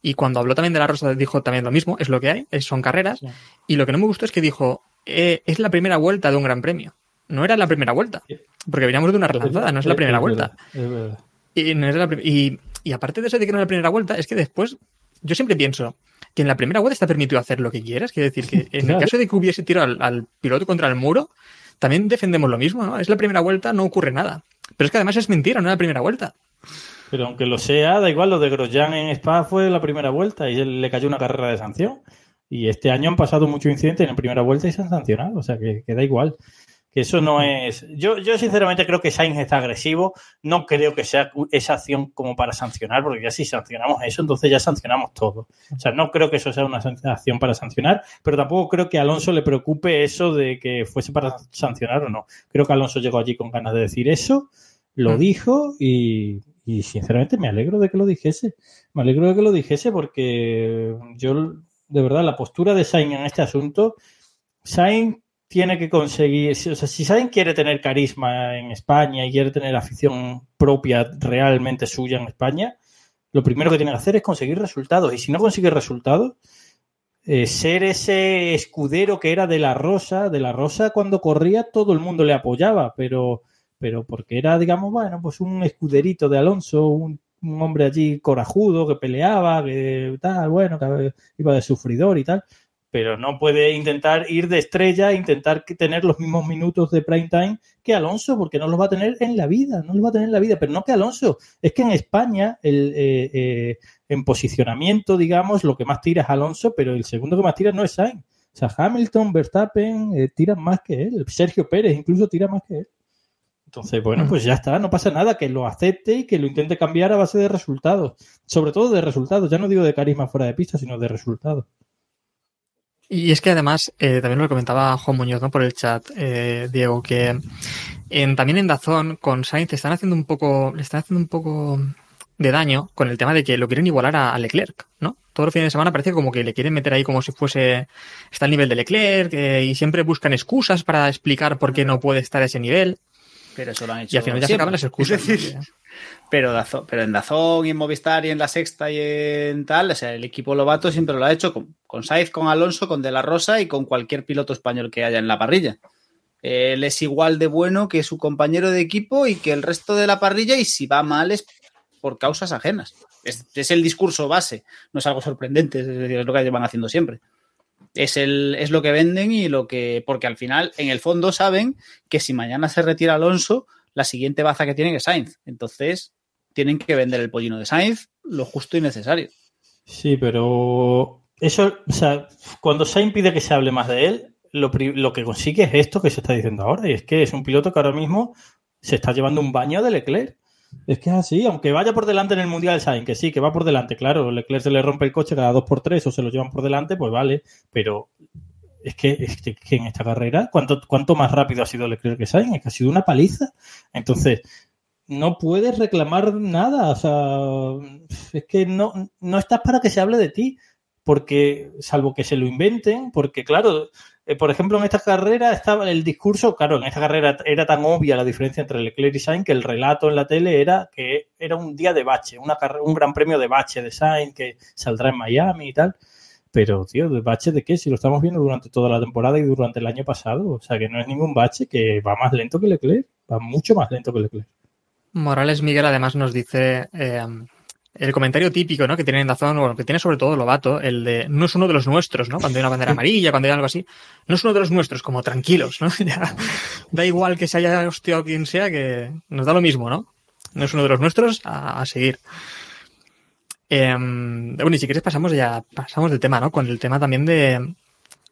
Y cuando habló también de La Rosa dijo también lo mismo, es lo que hay, son carreras. Sí. Y lo que no me gustó es que dijo, eh, es la primera vuelta de un gran premio. No era la primera vuelta, porque veníamos de una relanzada, no es la primera vuelta. verdad, es verdad. Y, no la y, y aparte de eso de que no es la primera vuelta, es que después, yo siempre pienso que en la primera vuelta está permitido hacer lo que quieras. Quiere decir que en el caso de que hubiese tirado al, al piloto contra el muro, también defendemos lo mismo, ¿no? Es la primera vuelta, no ocurre nada. Pero es que además es mentira, no es la primera vuelta. Pero aunque lo sea, da igual, lo de Grosjean en Spa fue la primera vuelta y le cayó una carrera de sanción. Y este año han pasado muchos incidentes en la primera vuelta y se han sancionado, o sea que, que da igual. Que eso no es. Yo, yo sinceramente creo que Sainz está agresivo. No creo que sea esa acción como para sancionar, porque ya si sancionamos eso, entonces ya sancionamos todo. O sea, no creo que eso sea una acción para sancionar, pero tampoco creo que a Alonso le preocupe eso de que fuese para sancionar o no. Creo que Alonso llegó allí con ganas de decir eso, lo Mm. dijo y, y sinceramente me alegro de que lo dijese. Me alegro de que lo dijese porque yo, de verdad, la postura de Sainz en este asunto, Sainz tiene que conseguir, o sea, si Sainz quiere tener carisma en España y quiere tener afición propia realmente suya en España, lo primero que tiene que hacer es conseguir resultados. Y si no consigue resultados, eh, ser ese escudero que era de la Rosa, de la Rosa cuando corría todo el mundo le apoyaba, pero, pero porque era, digamos, bueno, pues un escuderito de Alonso, un, un hombre allí corajudo que peleaba, que tal, bueno, que iba de sufridor y tal pero no puede intentar ir de estrella, intentar tener los mismos minutos de prime time que Alonso, porque no los va a tener en la vida, no los va a tener en la vida, pero no que Alonso, es que en España el, eh, eh, en posicionamiento, digamos, lo que más tira es Alonso, pero el segundo que más tira no es Sainz. O sea, Hamilton, Verstappen eh, tiran más que él, Sergio Pérez incluso tira más que él. Entonces, bueno, pues ya está, no pasa nada, que lo acepte y que lo intente cambiar a base de resultados, sobre todo de resultados, ya no digo de carisma fuera de pista, sino de resultados. Y es que además, eh, también lo comentaba Juan Muñoz ¿no? por el chat, eh, Diego, que en, también en Dazón con Sainz están haciendo un poco, le están haciendo un poco de daño con el tema de que lo quieren igualar a, Leclerc, ¿no? Todos los fines de semana parece como que le quieren meter ahí como si fuese, está al nivel de Leclerc eh, y siempre buscan excusas para explicar por qué no puede estar a ese nivel Pero eso lo han hecho. y al final ya se siempre. acaban las excusas. Es decir, ¿no? Pero, Dazón- pero en Dazón y en Movistar y en la Sexta y en tal, o sea, el equipo Lobato siempre lo ha hecho con, con Sainz, con Alonso, con De La Rosa y con cualquier piloto español que haya en la parrilla. Él es igual de bueno que su compañero de equipo y que el resto de la parrilla y si va mal es por causas ajenas. Es, es el discurso base, no es algo sorprendente, es, decir, es lo que llevan haciendo siempre. Es, el, es lo que venden y lo que. Porque al final, en el fondo, saben que si mañana se retira Alonso, la siguiente baza que tienen es Sainz. Entonces, tienen que vender el pollino de Sainz lo justo y necesario. Sí, pero eso, o sea, cuando Sainz pide que se hable más de él, lo, lo que consigue es esto que se está diciendo ahora, y es que es un piloto que ahora mismo se está llevando un baño de Leclerc. Es que es así, aunque vaya por delante en el Mundial Sainz, que sí, que va por delante, claro, Leclerc se le rompe el coche cada dos por tres o se lo llevan por delante, pues vale, pero es que, es que, en esta carrera, ¿cuánto, ¿cuánto más rápido ha sido Leclerc que Sainz? Es que ha sido una paliza. Entonces, no puedes reclamar nada, o sea, es que no, no estás para que se hable de ti, porque, salvo que se lo inventen, porque claro, eh, por ejemplo, en esta carrera estaba el discurso, claro, en esta carrera era tan obvia la diferencia entre Leclerc y Sainz que el relato en la tele era que era un día de bache, una un gran premio de bache de Sainz que saldrá en Miami y tal. pero tío, ¿de bache de qué? Si lo estamos viendo durante toda la temporada y durante el año pasado, o sea que no es ningún bache que va más lento que Leclerc, va mucho más lento que Leclerc. Morales Miguel además nos dice eh, el comentario típico ¿no? que tiene en Dazón, o que tiene sobre todo Lobato, el de no es uno de los nuestros, ¿no? Cuando hay una bandera amarilla, cuando hay algo así, no es uno de los nuestros, como tranquilos, ¿no? Ya, da igual que se haya hostiado quien sea, que nos da lo mismo, ¿no? No es uno de los nuestros, a, a seguir. Eh, bueno, y si quieres pasamos ya, pasamos del tema, ¿no? Con el tema también de...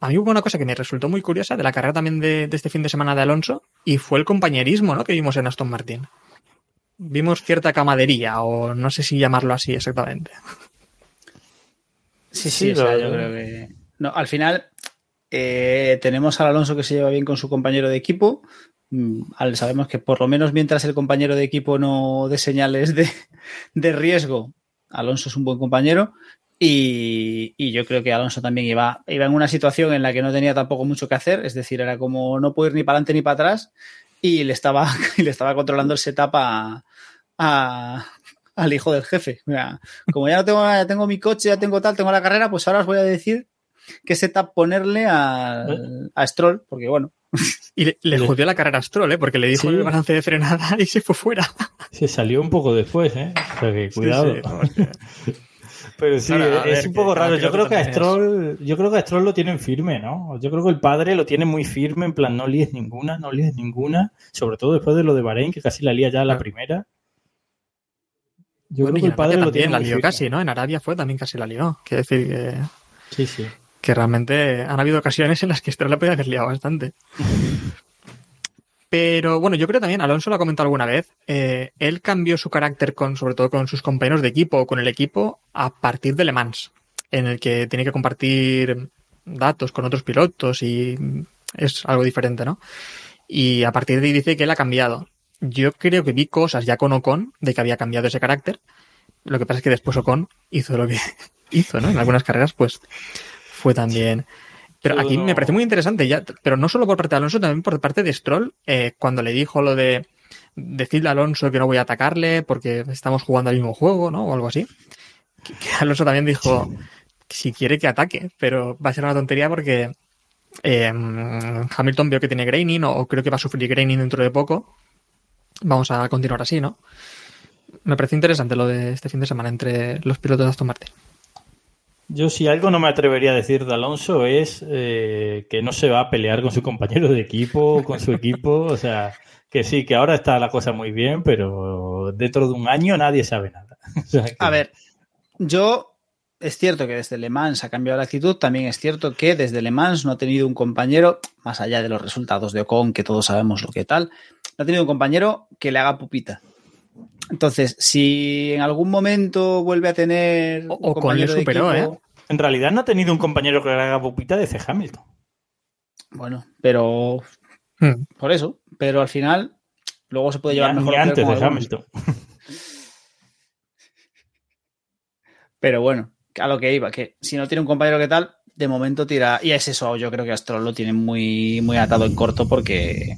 A mí hubo una cosa que me resultó muy curiosa de la carrera también de, de este fin de semana de Alonso, y fue el compañerismo, ¿no? Que vimos en Aston Martin vimos cierta camadería, o no sé si llamarlo así exactamente. Sí, sí, sí o sea, yo creo que. No, al final, eh, tenemos al Alonso que se lleva bien con su compañero de equipo. Mm, sabemos que por lo menos mientras el compañero de equipo no dé señales de, de riesgo, Alonso es un buen compañero. Y, y, yo creo que Alonso también iba, iba en una situación en la que no tenía tampoco mucho que hacer, es decir, era como no puedo ir ni para adelante ni para atrás y le estaba, y le estaba controlando el setup a, a, al hijo del jefe. Mira, como ya no tengo, ya tengo mi coche, ya tengo tal, tengo la carrera, pues ahora os voy a decir qué setup ponerle a, a Stroll, porque bueno. Y le, le jodió la carrera a Stroll, ¿eh? porque le dijo sí. el balance de frenada y se fue fuera. Se salió un poco después, ¿eh? O sea que cuidado. Sí, sí, Pero sí, claro, es ver, un poco raro. Yo creo que a Stroll, yo creo que a Stroll lo tienen firme, ¿no? Yo creo que el padre lo tiene muy firme, en plan, no líes ninguna, no líes ninguna. Sobre todo después de lo de Bahrein, que casi la lía ya la primera. Yo bueno, creo que el padre lo tiene la lió casi, ¿no? En Arabia fue también casi la lió. Quiere decir que. Sí, sí. Que realmente han habido ocasiones en las que Stroll la podía haber liado bastante. Pero bueno, yo creo también, Alonso lo ha comentado alguna vez, eh, él cambió su carácter con, sobre todo con sus compañeros de equipo o con el equipo a partir de Le Mans, en el que tiene que compartir datos con otros pilotos y es algo diferente, ¿no? Y a partir de ahí dice que él ha cambiado. Yo creo que vi cosas ya con Ocon de que había cambiado ese carácter. Lo que pasa es que después Ocon hizo lo que hizo, ¿no? En algunas carreras, pues fue también. Pero aquí me parece muy interesante, ya, pero no solo por parte de Alonso, también por parte de Stroll, eh, cuando le dijo lo de decirle a Alonso que no voy a atacarle porque estamos jugando al mismo juego, ¿no? O algo así. Que, Alonso también dijo que si quiere que ataque, pero va a ser una tontería porque eh, Hamilton vio que tiene graining o, o creo que va a sufrir graining dentro de poco. Vamos a continuar así, ¿no? Me parece interesante lo de este fin de semana entre los pilotos de Aston Martin. Yo si algo no me atrevería a decir de Alonso es eh, que no se va a pelear con su compañero de equipo, con su equipo, o sea, que sí, que ahora está la cosa muy bien, pero dentro de un año nadie sabe nada. O sea, que... A ver, yo es cierto que desde Le Mans ha cambiado la actitud, también es cierto que desde Le Mans no ha tenido un compañero, más allá de los resultados de Ocon, que todos sabemos lo que tal, ha tenido un compañero que le haga pupita. Entonces, si en algún momento vuelve a tener. O, o con le superó, equipo, ¿eh? En realidad no ha tenido un compañero que le haga pupita desde Hamilton. Bueno, pero. Hmm. Por eso. Pero al final, luego se puede llevar ya, mejor. antes de Hamilton. pero bueno, a lo que iba, que si no tiene un compañero que tal, de momento tira. Y es eso, yo creo que Astrol lo tiene muy, muy atado en corto porque.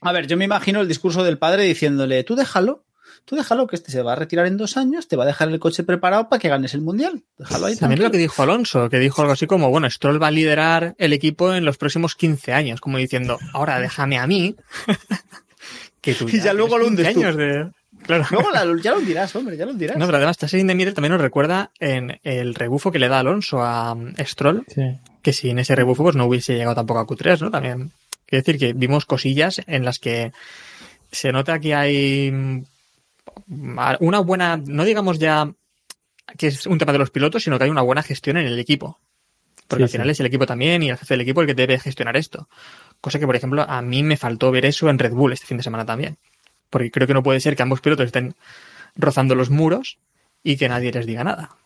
A ver, yo me imagino el discurso del padre diciéndole, tú déjalo, tú déjalo que este se va a retirar en dos años, te va a dejar el coche preparado para que ganes el mundial. Déjalo ahí. También lo que dijo Alonso, que dijo algo así como, bueno, Stroll va a liderar el equipo en los próximos 15 años, como diciendo, ahora déjame a mí. que tú ya, y ya luego lo hundes años de... Claro. Luego la, ya lo dirás, hombre, ya lo dirás. No, pero además, Tassin de Middle también nos recuerda en el rebufo que le da Alonso a um, Stroll, sí. que si en ese rebufo pues no hubiese llegado tampoco a Q3, ¿no? También. Quiere decir que vimos cosillas en las que se nota que hay una buena, no digamos ya que es un tema de los pilotos, sino que hay una buena gestión en el equipo. Porque sí, al final sí. es el equipo también y el jefe del equipo el que debe gestionar esto. Cosa que, por ejemplo, a mí me faltó ver eso en Red Bull este fin de semana también. Porque creo que no puede ser que ambos pilotos estén rozando los muros y que nadie les diga nada.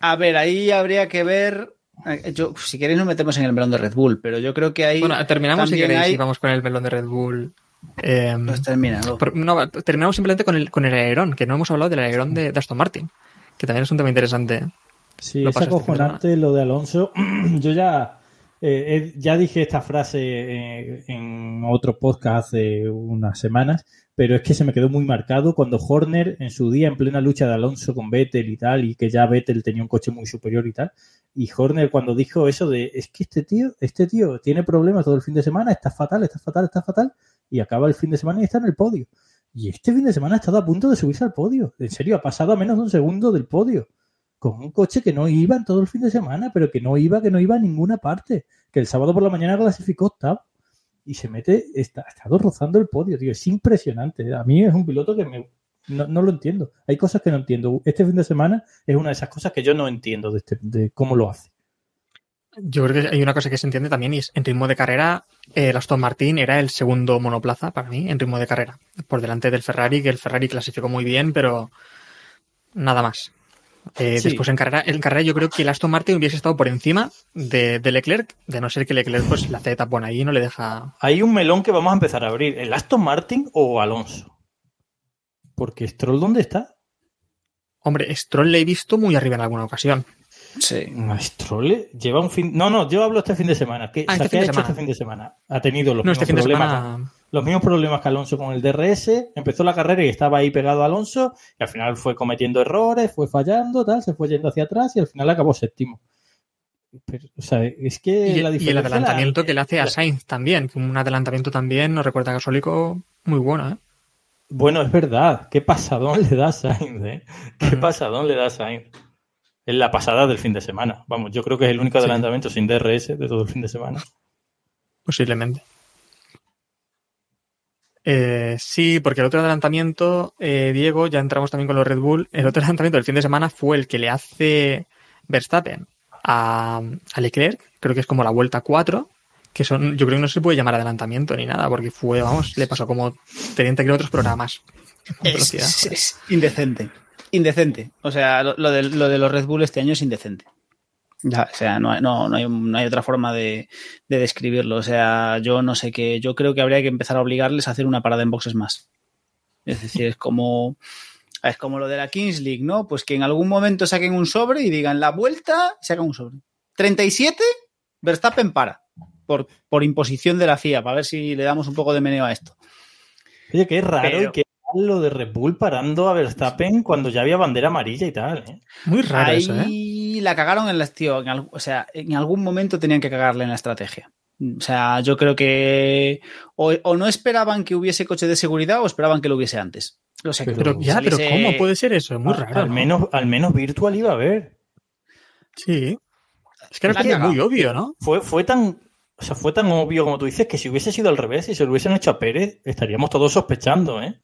A ver, ahí habría que ver. Yo, si queréis, nos metemos en el melón de Red Bull, pero yo creo que ahí. Bueno, terminamos si queréis hay... y vamos con el melón de Red Bull. Eh, pues termina, ¿no? Por, no, terminamos simplemente con el, con el alerón, que no hemos hablado del alerón de, de Aston Martin, que también es un tema interesante. Sí, es acojonante lo de Alonso. Yo ya eh, eh, ya dije esta frase eh, en otro podcast hace unas semanas, pero es que se me quedó muy marcado cuando Horner en su día en plena lucha de Alonso con Vettel y tal, y que ya Vettel tenía un coche muy superior y tal, y Horner cuando dijo eso de es que este tío, este tío tiene problemas todo el fin de semana, está fatal, está fatal, está fatal, y acaba el fin de semana y está en el podio. Y este fin de semana ha estado a punto de subirse al podio. En serio, ha pasado a menos de un segundo del podio con un coche que no iba en todo el fin de semana, pero que no iba, que no iba a ninguna parte. Que el sábado por la mañana clasificó octavo y se mete, está, ha estado rozando el podio, tío. Es impresionante. A mí es un piloto que me, no, no, lo entiendo. Hay cosas que no entiendo. Este fin de semana es una de esas cosas que yo no entiendo de, este, de cómo lo hace. Yo creo que hay una cosa que se entiende también y es en ritmo de carrera, el Aston Martin era el segundo monoplaza para mí en ritmo de carrera, por delante del Ferrari, que el Ferrari clasificó muy bien, pero nada más. Eh, sí. Después en carrera, en carrera yo creo que el Aston Martin hubiese estado por encima de, de Leclerc, de no ser que Leclerc pues la hace tapón ahí y no le deja. Hay un melón que vamos a empezar a abrir. ¿El Aston Martin o Alonso? Porque Stroll, ¿dónde está? Hombre, Stroll le he visto muy arriba en alguna ocasión. Sí. Stroll lleva un fin. No, no, yo hablo este fin de semana. ¿Qué, Ah, o sea, este ¿qué fin ha de hecho semana. este fin de semana? Ha tenido los No, este fin de problemas. semana. Los mismos problemas que Alonso con el DRS, empezó la carrera y estaba ahí pegado a Alonso, y al final fue cometiendo errores, fue fallando, tal, se fue yendo hacia atrás y al final acabó séptimo. Pero, o sea, es que Y, la y el adelantamiento la- que le hace a Sainz también, un adelantamiento también, nos recuerda gasólico muy bueno, ¿eh? Bueno, es verdad, qué pasadón le da a Sainz, ¿eh? Qué pasadón le da a Sainz. Es la pasada del fin de semana. Vamos, yo creo que es el único Sí. adelantamiento sin DRS de todo el fin de semana. Posiblemente. Eh, sí, porque el otro adelantamiento, eh, Diego, ya entramos también con los Red Bull. El otro adelantamiento del fin de semana fue el que le hace Verstappen a, a Leclerc, creo que es como la vuelta 4, que son, yo creo que no se puede llamar adelantamiento ni nada, porque fue, vamos, le pasó como 30 kilómetros por hora más. Es, velocidad. es- es indecente. Indecente. O sea, lo, lo de, lo de los Red Bull este año es indecente. Ya, o sea, no, hay- no, no, hay, no hay otra forma de, de describirlo. O sea, yo no sé qué. Yo creo que habría que empezar a obligarles a hacer una parada en boxes más. Es decir, es como. Es como lo de la Kings League, ¿no? Pues que en algún momento saquen un sobre y digan la vuelta, sacan un sobre. 37, Verstappen para. Por, por imposición de la FIA, para ver si le damos un poco de meneo a esto. Oye, qué raro Pero- y mal lo de Red Bull parando a Verstappen cuando ya había bandera amarilla y tal, ¿eh? Muy raro Ahí eso, ¿eh? la cagaron en la tío, en al- o sea, en algún momento tenían que cagarle en la estrategia. O sea, yo creo que o, o no esperaban que hubiese coche de seguridad o esperaban que lo hubiese antes. O sea, que Pero ya, pero ¿cómo puede ser eso? Es muy Al- raro. al, ¿no? menos, al menos Virtual iba a ver. Sí. Es que era muy obvio, ¿no? Fue, fue tan. O sea, fue tan obvio como tú dices que si hubiese sido al revés, si se lo hubiesen hecho a Pérez, estaríamos todos sospechando, ¿eh?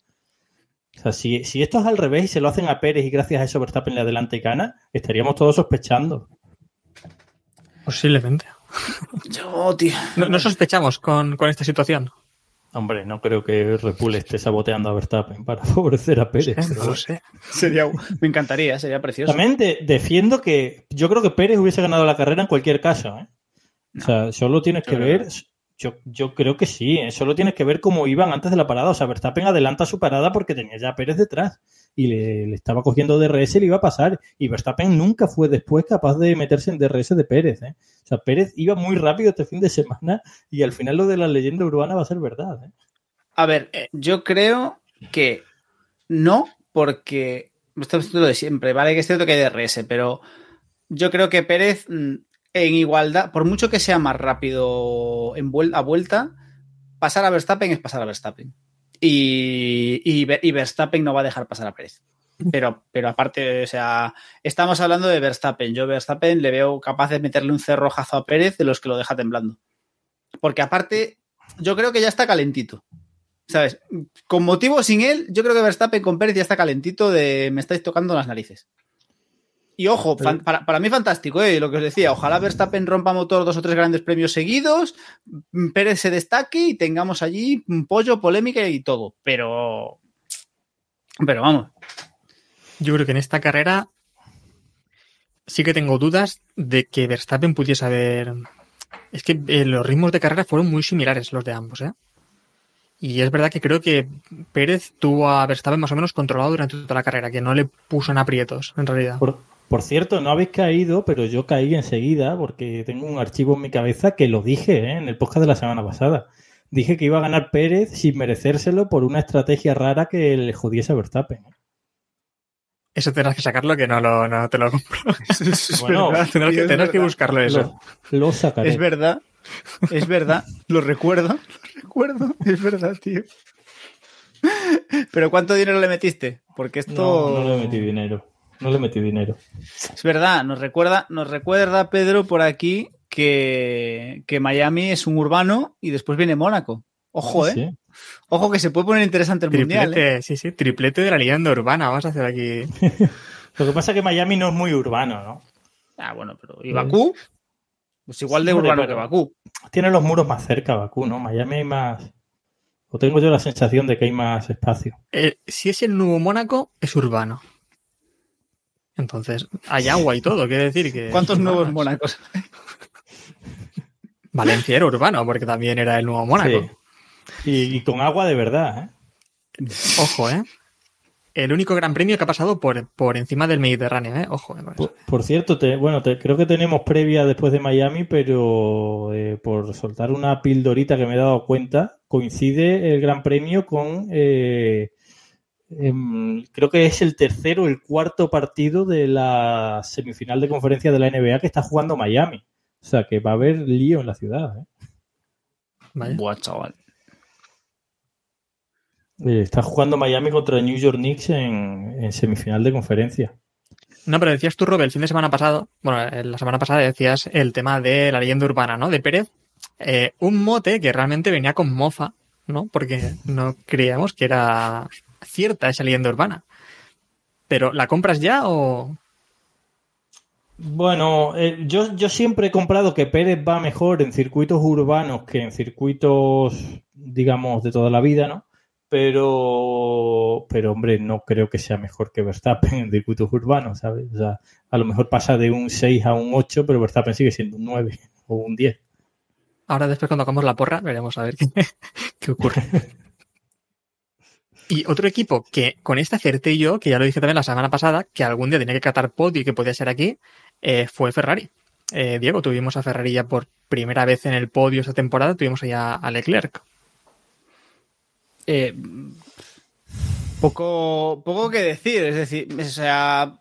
O sea, si, si esto es al revés y se lo hacen a Pérez y gracias a eso Verstappen le adelanta y gana, estaríamos todos sospechando. Posiblemente. Yo, tío. No, no sospechamos con, con esta situación. Hombre, no creo que Red Bull esté saboteando a Verstappen para favorecer a Pérez. No lo sé. Sería, me encantaría, sería precioso. También de- defiendo que yo creo que Pérez hubiese ganado la carrera en cualquier caso. ¿eh? O sea, solo tienes que ver. Yo, creo que sí, ¿eh? solo tienes que ver cómo iban antes de la parada. O sea, Verstappen adelanta su parada porque tenía ya Pérez detrás y le, estaba cogiendo DRS y le iba a pasar. Y Verstappen nunca fue después capaz de meterse en DRS de Pérez. ¿eh? O sea, Pérez iba muy rápido este fin de semana y al final lo de la leyenda urbana va a ser verdad. ¿eh? A ver, eh, yo creo que no, porque esto es lo de siempre, vale que es cierto que hay DRS, pero yo creo que Pérez mm, en igualdad, por mucho que sea más rápido a vuelta, pasar a Verstappen es pasar a Verstappen. Y, y, Ver- y Verstappen no va a dejar pasar a Pérez. Pero, pero aparte, o sea, estamos hablando de Verstappen. Yo Verstappen le veo capaz de meterle un cerrojazo a Pérez de los que lo deja temblando. Porque aparte, yo creo que ya está calentito. ¿Sabes? Con motivo sin él, yo creo que Verstappen con Pérez ya está calentito de me estáis tocando las narices. Y ojo, Pero- fan- para, para mí fantástico, ¿eh? lo que os decía, ojalá Verstappen rompa motor dos o tres grandes premios seguidos, mm, Pérez se destaque y tengamos allí un pollo, polémica y todo. Pero... Pero vamos. Yo creo que en esta carrera sí que tengo dudas de que Verstappen pudiese haber. Es que eh, los ritmos de carrera fueron muy similares los de ambos, ¿eh? Y es verdad que creo que Pérez tuvo a Verstappen más o menos controlado durante toda la carrera, que no le puso en aprietos, en realidad. Por, Por cierto, no habéis caído, pero yo caí enseguida porque tengo un archivo en mi cabeza que lo dije ¿eh? en el podcast de la semana pasada. Dije que iba a ganar Pérez sin merecérselo por una estrategia rara que le jodiese a Verstappen. ¿eh? Eso tendrás que sacarlo que no, lo, no te lo compro. Bueno, tendrás que, tendrás buscarlo eso. Lo, lo sacaré. Es verdad, es verdad, lo recuerdo, lo recuerdo, es verdad, tío. Pero ¿cuánto dinero le metiste? Porque esto No, no le metí dinero. No le metí dinero. es verdad, nos recuerda, nos recuerda Pedro por aquí que, que Miami es un urbano y después viene Mónaco. Ojo, eh. Sí. Ojo que se puede poner interesante el mundial. Triplete, ¿eh? sí, sí, triplete de la leyenda urbana. Vamos a hacer aquí. Lo que pasa es que Miami no es muy urbano, ¿no? Ah, bueno, pero ¿y Bakú? Pues igual de Sí, urbano que Bakú. Tiene los muros más cerca, Bakú, ¿no? Miami hay más. O tengo yo la sensación de que hay más espacio. Eh, si es el nuevo Mónaco, es urbano. Entonces, hay agua y todo. Quiere decir que. ¿Cuántos nuevos. Mónacos? Valencia era urbano, porque también era el nuevo Mónaco. Sí. Y, y con agua de verdad, ¿eh? Ojo, ¿eh? El único gran premio que ha pasado por, por encima del Mediterráneo, ¿eh? Ojo. Por, por cierto, te- bueno, te- creo que tenemos previa después de Miami, pero eh, por soltar una pildorita que me he dado cuenta, coincide el Gran Premio con, eh, creo que es el tercero o el cuarto partido de la semifinal de conferencia de la NBA que está jugando Miami. O sea, que va a haber lío en la ciudad. ¿eh? Vaya. Buah, chaval. Eh, Está jugando Miami contra New York Knicks en, en semifinal de conferencia. No, pero decías tú, Rob, el fin de semana pasado, bueno, eh, la semana pasada decías el tema de la leyenda urbana, ¿no? De Pérez. Eh, un mote que realmente venía con mofa, ¿no? Porque no creíamos que era cierta esa leyenda urbana. Pero, ¿la compras ya o...? Bueno, eh, yo, yo siempre he comprado que Pérez va mejor en circuitos urbanos que en circuitos, digamos, de toda la vida, ¿no? Pero, pero hombre, no creo que sea mejor que Verstappen en circuitos urbanos, ¿sabes? O sea, a lo mejor pasa de un 6 a un 8, pero Verstappen sigue siendo un 9 o un 10. Ahora después cuando hagamos la porra veremos a ver qué, qué ocurre. Y otro equipo que con este acerté yo, que ya lo dije también la semana pasada, que algún día tenía que catar podio y que podía ser aquí, eh, fue Ferrari. Eh, Diego, tuvimos a Ferrari ya por primera vez en el podio esta temporada, tuvimos allá a Leclerc. Eh, poco, poco que decir, es decir, o sea,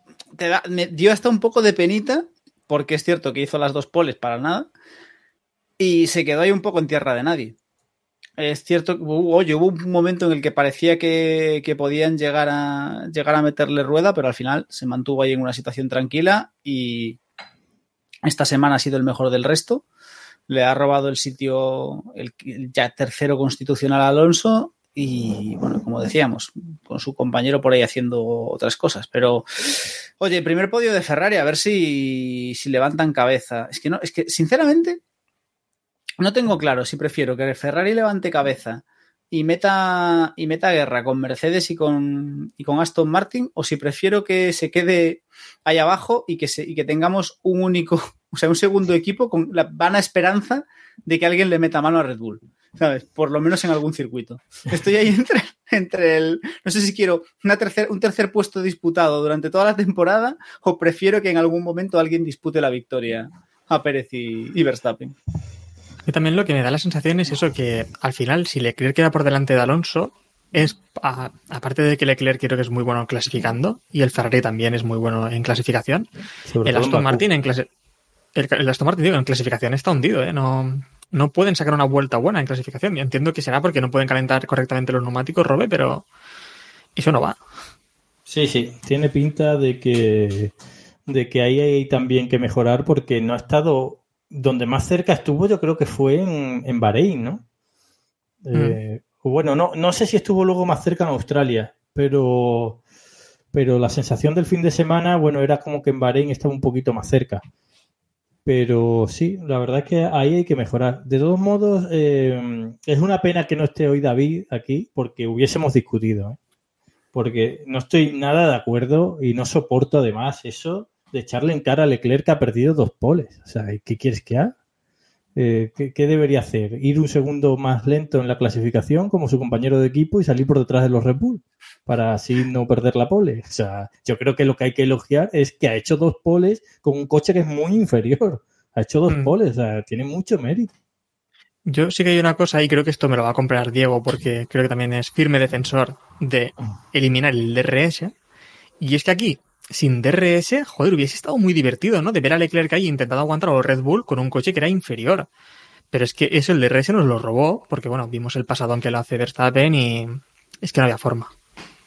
me dio hasta un poco de penita, porque es cierto que hizo las dos poles para nada, y se quedó ahí un poco en tierra de nadie. Es cierto oye, hubo un momento en el que parecía que, podían llegar a, llegar a meterle rueda, pero al final se mantuvo ahí en una situación tranquila y esta semana ha sido el mejor del resto. Le ha robado el sitio, ya tercero constitucional a Alonso y, bueno, como decíamos, con su compañero por ahí haciendo otras cosas. Pero, oye, primer podio de Ferrari, a ver si, si levantan cabeza. Es que no, es que sinceramente no tengo claro si prefiero que Ferrari levante cabeza y meta, y meta guerra con Mercedes y con, y con Aston Martin o si prefiero que se quede ahí abajo y que, se, y que tengamos un único, o sea, un segundo equipo con la vana esperanza de que alguien le meta mano a Red Bull. ¿Sabes? Por lo menos en algún circuito. Estoy ahí entre, entre el. No sé si quiero una tercer, un tercer puesto disputado durante toda la temporada o prefiero que en algún momento alguien dispute la victoria a Pérez y, y Verstappen. Y también lo que me da la sensación es eso, que al final, si Leclerc queda por delante de Alonso, es a- aparte de que Leclerc creo que es muy bueno clasificando, y el Ferrari también es muy bueno en clasificación, Sobre el Aston. Martin en clase- el, el Aston Martin digo, en clasificación está hundido, ¿eh? No, no pueden sacar una vuelta buena en clasificación. Yo entiendo que será porque no pueden calentar correctamente los neumáticos, Robe, pero eso no va. Sí, sí, tiene pinta de que, de que ahí hay también que mejorar porque no ha estado donde más cerca estuvo, yo creo que fue en, en Bahrein, ¿no? Eh, Bueno, no, no sé si estuvo luego más cerca en Australia, pero, pero la sensación del fin de semana, bueno, era como que en Bahrein estaba un poquito más cerca. Pero sí, la verdad es que ahí hay que mejorar. De todos modos, eh, es una pena que no esté hoy David aquí porque hubiésemos discutido. ¿eh? Porque no estoy nada de acuerdo y no soporto además eso de echarle en cara a Leclerc que ha perdido dos poles. O sea, ¿qué quieres que haga? Eh, ¿qué, ¿qué, debería hacer? ¿Ir un segundo más lento en la clasificación como su compañero de equipo y salir por detrás de los Red Bull? Para así no perder la pole. O sea, yo creo que lo que hay que elogiar es que ha hecho dos poles con un coche que es muy inferior. Ha hecho dos mm. poles, o sea, tiene mucho mérito. Yo sí que hay una cosa y creo que esto me lo va a comprar Diego porque creo que también es firme defensor de eliminar el DRS. Y es que aquí sin DRS, joder, hubiese estado muy divertido, ¿no? De ver a Leclerc ahí intentando aguantar a los Red Bull con un coche que era inferior. Pero es que eso el DRS nos lo robó, porque bueno, vimos el pasado que lo hace Verstappen y es que no había forma.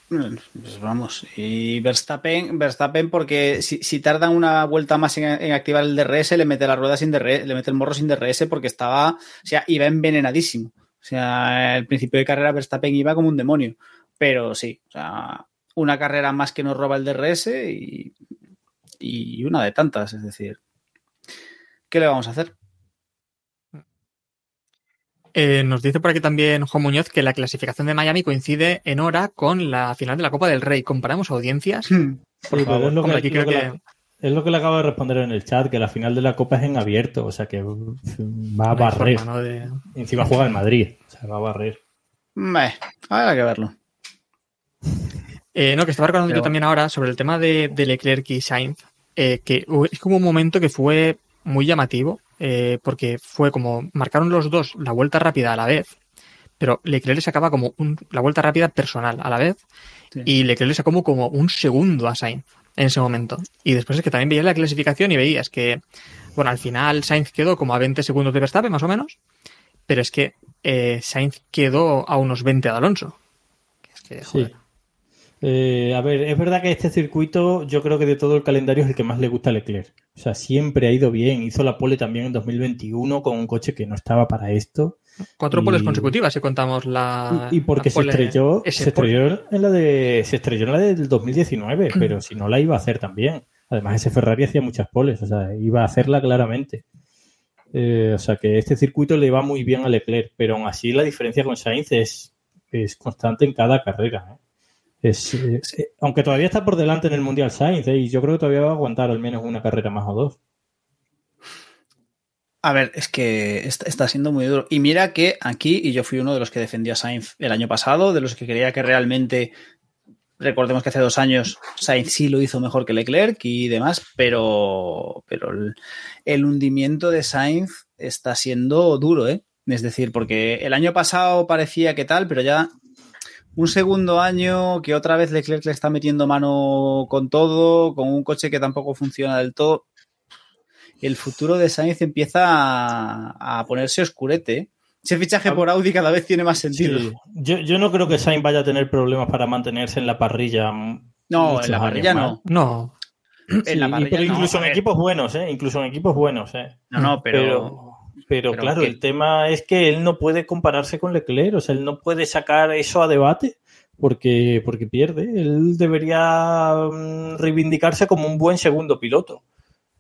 Pues vamos, y Verstappen, Verstappen porque si, si tardan una vuelta más en, en, activar el DRS, le mete la rueda sin DRS, le mete el morro sin DRS porque estaba, o sea, iba envenenadísimo. O sea, al principio de carrera Verstappen iba como un demonio. Pero sí, o sea, una carrera más que nos roba el DRS y, y una de tantas, es decir, ¿qué le vamos a hacer? Eh, nos dice por aquí también Juan Muñoz que la clasificación de Miami coincide en hora con la final de la Copa del Rey. ¿Comparamos audiencias? Por favor, es, lo que, aquí creo que, que... es lo que le acabo de responder en el chat, que la final de la Copa es en abierto, o sea que va a no barrer. Forma, ¿no? de... Encima juega en Madrid, o sea, va a barrer. Meh, habrá que verlo. Eh, no, que estaba recordando Pero... yo también ahora sobre el tema de, de Leclerc y Sainz, eh, que es como un momento que fue muy llamativo, eh, porque fue como marcaron los dos la vuelta rápida a la vez, pero Leclerc le sacaba como un, la vuelta rápida personal a la vez, sí. y Leclerc le sacó como, como un segundo a Sainz en ese momento. Y después es que también veías la clasificación y veías que, bueno, al final Sainz quedó como a 20 segundos de Verstappen, más o menos, pero es que eh, Sainz quedó a unos 20 de Alonso. Es que, joder. Sí. Eh, a ver, es verdad que este circuito, yo creo que de todo el calendario es el que más le gusta a Leclerc. O sea, siempre ha ido bien. Hizo la pole también en 2021 con un coche que no estaba para esto. Cuatro y... poles consecutivas, si contamos la. Y, y porque la se estrelló, se estrelló en la de. Se estrelló en la del 2019, pero si no la iba a hacer también. Además, ese Ferrari hacía muchas poles, o sea, iba a hacerla claramente. Eh, o sea que este circuito le va muy bien a Leclerc, pero aún así la diferencia con Sainz es, es constante en cada carrera. ¿eh? Es, es, aunque todavía está por delante en el Mundial Sainz, ¿eh? y yo creo que todavía va a aguantar al menos una carrera más o dos. A ver, es que está, está, siendo muy duro. Y mira que aquí, y yo fui uno de los que defendía a Sainz el año pasado, de los que creía que realmente, recordemos que hace dos años Sainz sí lo hizo mejor que Leclerc y demás, pero, pero el, el hundimiento de Sainz está siendo duro, ¿eh? Es decir, porque el año pasado parecía que tal, pero ya un segundo año que otra vez Leclerc le está metiendo mano con todo, con un coche que tampoco funciona del todo. El futuro de Sainz empieza a, a ponerse oscurete. Ese fichaje por Audi cada vez tiene más sentido. Sí. Yo, yo, no creo que Sainz vaya a tener problemas para mantenerse en la parrilla. No, en la parrilla no. No. En la parrilla, pero incluso no, en equipos buenos, ¿eh? Incluso en equipos buenos, ¿eh? No, no, pero... pero... Pero, pero claro, que... el tema es que él no puede compararse con Leclerc, o sea, él no puede sacar eso a debate porque, porque pierde. Él debería mm, reivindicarse como un buen segundo piloto.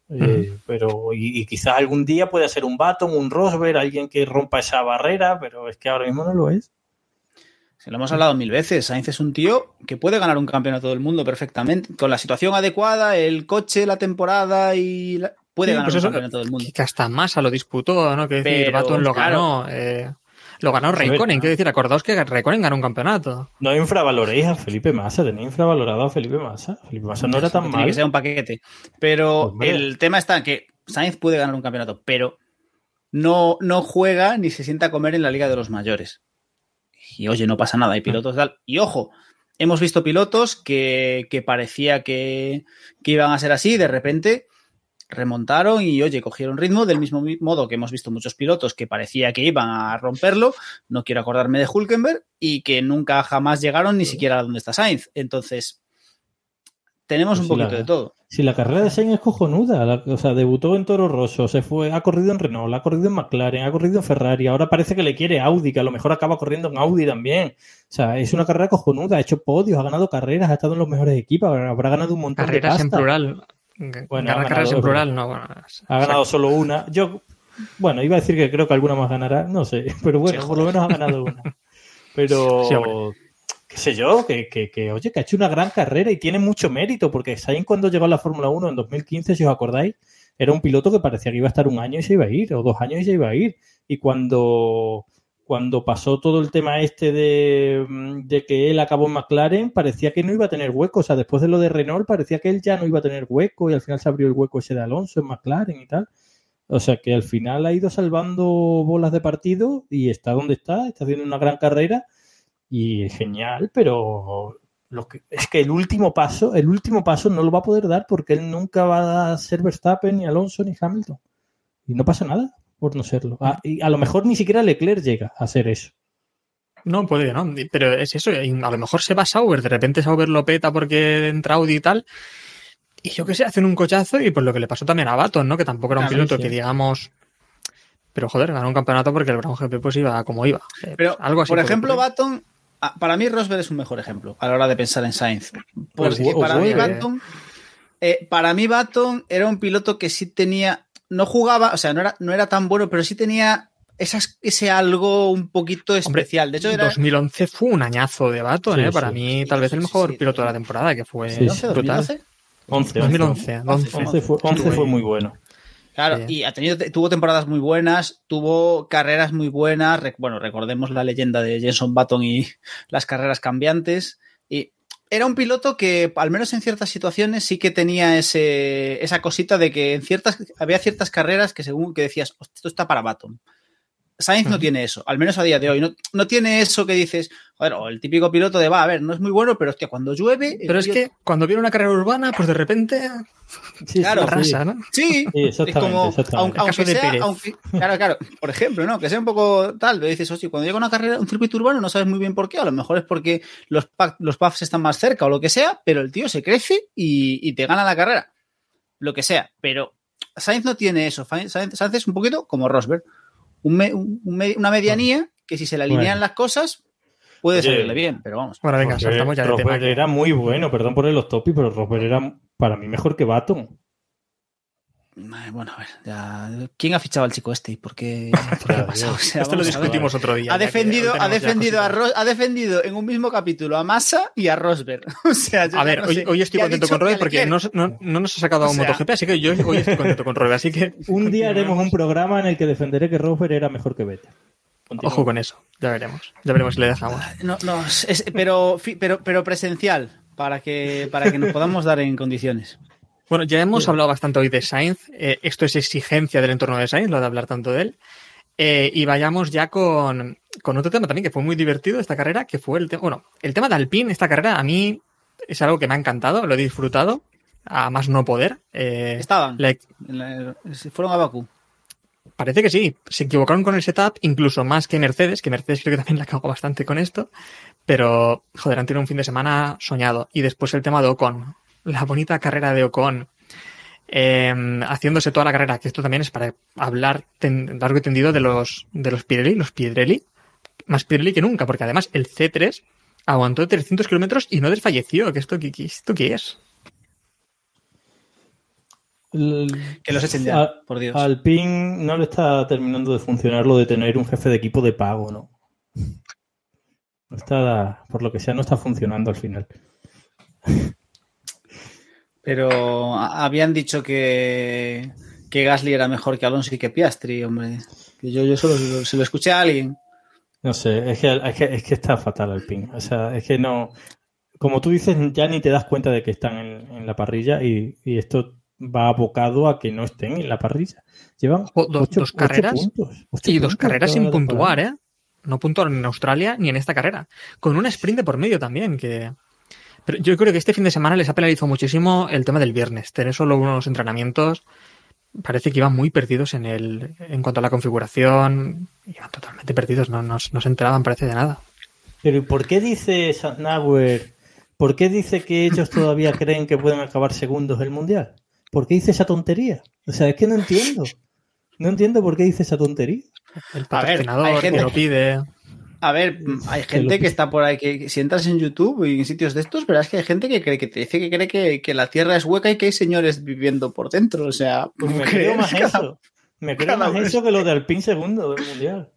Eh, pero y, y, quizás algún día pueda ser un Baton, un Rosberg, alguien que rompa esa barrera, pero es que ahora mismo no lo es. Se lo hemos hablado mil veces. Sainz es un tío que puede ganar un campeonato del mundo perfectamente. Con la situación adecuada, el coche, la temporada y la puede sí, ganar pues un campeonato del mundo. Que hasta Massa lo disputó, ¿no? Que decir, Baton lo claro, ganó. Eh, lo ganó Raikkonen, quiero decir, acordaos que Raikkonen ganó un campeonato. No infravaloréis a Felipe Massa, tenéis infravalorado a Felipe Massa. Felipe Massa no era tan Tiene mal. que ser un paquete. Pero Hombre. el tema está en que Sainz puede ganar un campeonato, pero no, no juega ni se sienta a comer en la Liga de los Mayores. Y oye, no pasa nada, hay pilotos tal. Y ojo, hemos visto pilotos que, que parecía que, que iban a ser así, de repente remontaron y oye, cogieron ritmo del mismo modo que hemos visto muchos pilotos que parecía que iban a romperlo, no quiero acordarme de Hulkenberg, y que nunca jamás llegaron ni siquiera a donde está Sainz. Entonces, tenemos pues un poquito la, de todo. Si la carrera de Sainz es cojonuda, la, o sea, debutó en Toro Rosso, se fue, ha corrido en Renault, ha corrido en McLaren, ha corrido en Ferrari, ahora parece que le quiere Audi, que a lo mejor acaba corriendo en Audi también. O sea, es una carrera cojonuda, ha hecho podios, ha ganado carreras, ha estado en los mejores equipos, habrá ganado un montón carreras de en plural. Bueno, Ganar carreras en plural, no. Bueno, ha ganado solo una. Yo, bueno, iba a decir que creo que alguna más ganará, no sé, pero bueno, sí, por lo menos ha ganado una. Pero, sí, qué sé yo, que, que, que, oye, que ha hecho una gran carrera y tiene mucho mérito, porque Sainz cuando llegó a la Fórmula 1 en 2015, si os acordáis, era un piloto que parecía que iba a estar un año y se iba a ir, o dos años y se iba a ir. Y cuando, cuando pasó todo el tema este de, de que él acabó en McLaren, parecía que no iba a tener hueco. O sea, después de lo de Renault, parecía que él ya no iba a tener hueco y al final se abrió el hueco ese de Alonso en McLaren y tal. O sea que al final ha ido salvando bolas de partido y está donde está, está haciendo una gran carrera y genial, pero lo que, es que el último paso, el último paso no lo va a poder dar porque él nunca va a ser Verstappen, ni Alonso, ni Hamilton. Y no pasa nada por no serlo. Ah, y a lo mejor ni siquiera Leclerc llega a ser eso. No, puede que no, pero es eso. A lo mejor se va Sauber, de repente Sauber lo peta porque entra Audi y tal. Y yo qué sé, hacen un cochazo y por lo que le pasó también a Baton, ¿no? Que tampoco era un Claro, piloto sí. que digamos. Pero joder, ganó un campeonato porque el Brown GP pues iba como iba. Eh, Pero, pues, algo así por ejemplo. Baton, ah, para mí Rosberg es un mejor ejemplo a la hora de pensar en Sainz. Porque Pues, para mí Baton, eh, para mí Baton era un piloto que sí tenía, no jugaba, o sea, no era, no era tan bueno, pero sí tenía esas, ese algo un poquito Hombre, especial. de hecho, era 2011 fue un añazo de Baton, Sí, ¿eh? Para mí, Sí, tal vez el mejor sí. piloto de la temporada, que fue Sí, sí. brutal. 2012. 11, 2011, 11. 11 fue, 11 fue muy bueno. Claro, Sí. y ha tenido, tuvo temporadas muy buenas, tuvo carreras muy buenas. Rec- Bueno, recordemos la leyenda de Jenson Button y las carreras cambiantes. Era un piloto que, al menos en ciertas situaciones, sí que tenía ese, esa cosita de que en ciertas, había ciertas carreras que según que decías, "Hostia, esto está para Button. Sainz no Ujú. tiene eso, al menos a día de hoy. No, no tiene eso que dices, joder, o el típico piloto de va, a ver, no es muy bueno, pero hostia, cuando llueve. Pero es tío- que cuando viene una carrera urbana, pues de repente Sí, Claro, arrasa, ¿no? Sí, Sí, exactamente, es como, exactamente. aunque, aunque de sea, aunque- claro, claro, por ejemplo, ¿no? Que sea un poco tal, pero dices, hostia, cuando llega una carrera, un circuito urbano, no sabes muy bien por qué, a lo mejor es porque los, los puffs están más cerca o lo que sea, pero el tío se crece y, y te gana la carrera, lo que sea, pero Sainz no tiene eso, Sainz, Sainz es un poquito como Rosberg, un me- un me- una medianía que si se le alinean Bueno. las cosas, puede Oye. salirle bien, pero vamos. Bueno, venga, saltamos ya de tema. Era muy bueno, perdón por el off pero Rosberg era para mí mejor que Baton. Bueno, a ver, ya... ¿quién ha fichado al chico este? ¿Y por qué? ¿Por qué ha pasado? O sea, Esto lo discutimos otro día. ha defendido, ha defendido a. Ro- ha defendido en un mismo capítulo a Massa y a Rosberg. O sea, yo A ver, no hoy, sé. hoy estoy contento con Robert que porque no, no, no nos ha sacado a O un sea- MotoGP, así que yo hoy estoy contento con Robert, así que Un día haremos un programa en el que defenderé que Rosberg era mejor que Vettel. Ojo con eso, ya veremos. Ya veremos si le dejamos. No, no, es- pero, pero, pero presencial, para que, para que nos podamos dar en condiciones. Bueno, ya hemos hablado bastante hoy de Sainz. eh, esto es exigencia del entorno de Sainz, lo de hablar tanto de él. Eh, y vayamos ya con, con otro tema también que fue muy divertido esta carrera, que fue el tema. Bueno, el tema de Alpine, esta carrera, a mí es algo que me ha encantado, lo he disfrutado, a más no poder. Eh, Estaban. la- fueron a Bakú. Parece que sí, se equivocaron con el setup, incluso más que Mercedes, que Mercedes creo que también la cagó bastante con esto, pero joder, han tenido un fin de semana soñado. Y después el tema de Ocon, la bonita carrera de Ocon, eh, haciéndose toda la carrera, que esto también es para hablar ten- largo y tendido de los, de los Pirelli, los Piedrelli, más Pirelli que nunca, porque además el C3 aguantó 300 kilómetros y no desfalleció, que esto, qué- qué- esto qué es? El- Que los echen ya, a- por Dios. Al PIN no le está terminando de funcionar lo de tener un jefe de equipo de pago, ¿no? No está, por lo que sea, no está funcionando al final. Pero habían dicho que, que Gasly era mejor que Alonso y que Piastri, hombre. Que yo, yo solo se lo, se lo escuché a alguien. No sé, es que, es que, es que está fatal al PIN. O sea, es que no. Como tú dices, ya ni te das cuenta de que están en, en la parrilla y, y esto va abocado a que no estén en la parrilla. Llevan Jo, dos- ocho- dos ocho carreras puntos, ocho Y dos carreras sin puntuar. ¿eh? No puntuaron en Australia ni en esta carrera. Con un sprint de por medio también, que... Pero yo creo que este fin de semana les ha penalizado muchísimo el tema del viernes. Tener solo unos entrenamientos parece que iban muy perdidos en el en cuanto a la configuración. Iban totalmente perdidos, no, no, no se enteraban, parece de nada. Pero ¿y por qué dice Sandauer? ¿Por qué dice que ellos todavía creen que pueden acabar segundos el mundial? ¿Por qué dice esa tontería? O sea, es que no entiendo. No entiendo por qué dice esa tontería. El ver, patrocinador que lo pide. A ver, hay gente que está por ahí, que si entras en YouTube y en sitios de estos, verás que hay gente que cree que te dice que cree que, que la Tierra es hueca y que hay señores viviendo por dentro. O sea, Pues me creo más cada- eso. Me creo más vez. eso que lo de Alpine segundo del mundial.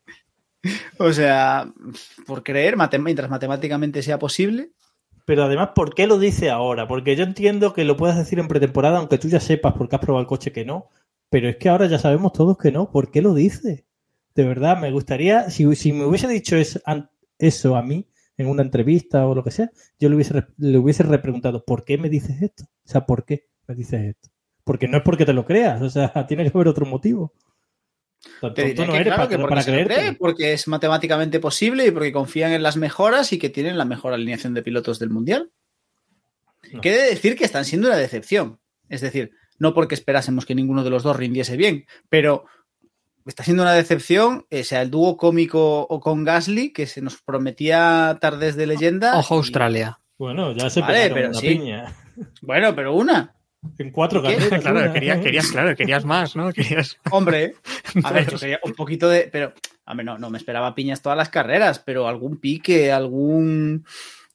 O sea, por creer, matem- mientras matemáticamente sea posible. Pero además, ¿por qué lo dice ahora? Porque yo entiendo que lo puedas decir en pretemporada, aunque tú ya sepas porque has probado el coche que no. Pero es que ahora ya sabemos todos que no. ¿Por qué lo dice? De verdad, me gustaría, si, si me hubiese dicho eso, eso a mí en una entrevista o lo que sea, yo le hubiese, le hubiese repreguntado, ¿por qué me dices esto? O sea, ¿por qué me dices esto? Porque no es porque te lo creas, o sea, tiene que haber otro motivo. Te no eres para, para creerte. porque es matemáticamente posible y porque confían en las mejoras y que tienen la mejor alineación de pilotos del mundial. No. Quiere decir que están siendo una decepción. Es decir, no porque esperásemos que ninguno de los dos rindiese bien, pero está siendo una decepción, o sea, el dúo cómico o con Gasly, que se nos prometía tardes de leyenda. Ojo Australia. Bueno, ya se vale, pero sí. piña. Bueno, pero una. En cuatro carreras. Claro, querías, querías, claro, querías más, ¿no? Querías... Hombre, a ver, yo quería un poquito de. Pero, a ver, no, no me esperaba piñas todas las carreras, pero algún pique, algún.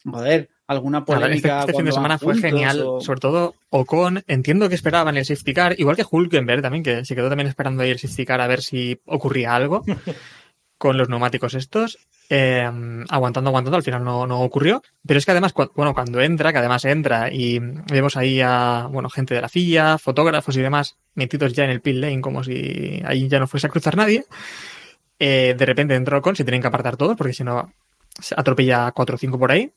Joder, alguna polémica. Este, este fin de semana fue genial, o... sobre todo Ocon. Entiendo que esperaban el safety car, igual que Hulkenberg también, que se quedó también esperando ahí el safety car a ver si ocurría algo con los neumáticos estos. Eh, aguantando, aguantando, al final no, no, ocurrió. Pero es que además, cu bueno, cuando entra, que además entra y vemos ahí a, bueno, gente de la FIA, fotógrafos y demás metidos ya en el pit lane como si ahí ya no fuese a cruzar nadie, eh, de repente entró con, se tienen que apartar todos porque si no atropella 4 o 5 por ahí.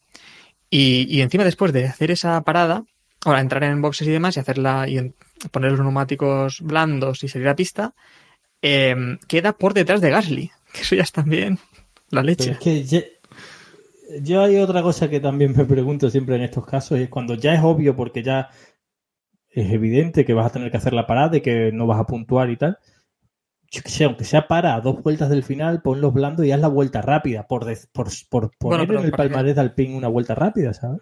Y, y, encima después de hacer esa parada, ahora entrar en boxes y demás y hacerla y poner los neumáticos blandos y salir a pista, eh, queda por detrás de Gasly, que eso ya es también la leche. Es que ya, yo hay otra cosa que también me pregunto siempre en estos casos, es cuando ya es obvio porque ya es evidente que vas a tener que hacer la parada y que no vas a puntuar y tal. Yo que sé, aunque sea para a dos vueltas del final, ponlos blandos y haz la vuelta rápida, por, de, por, por poner bueno, en el palmarés de Alpine una vuelta rápida, ¿sabes?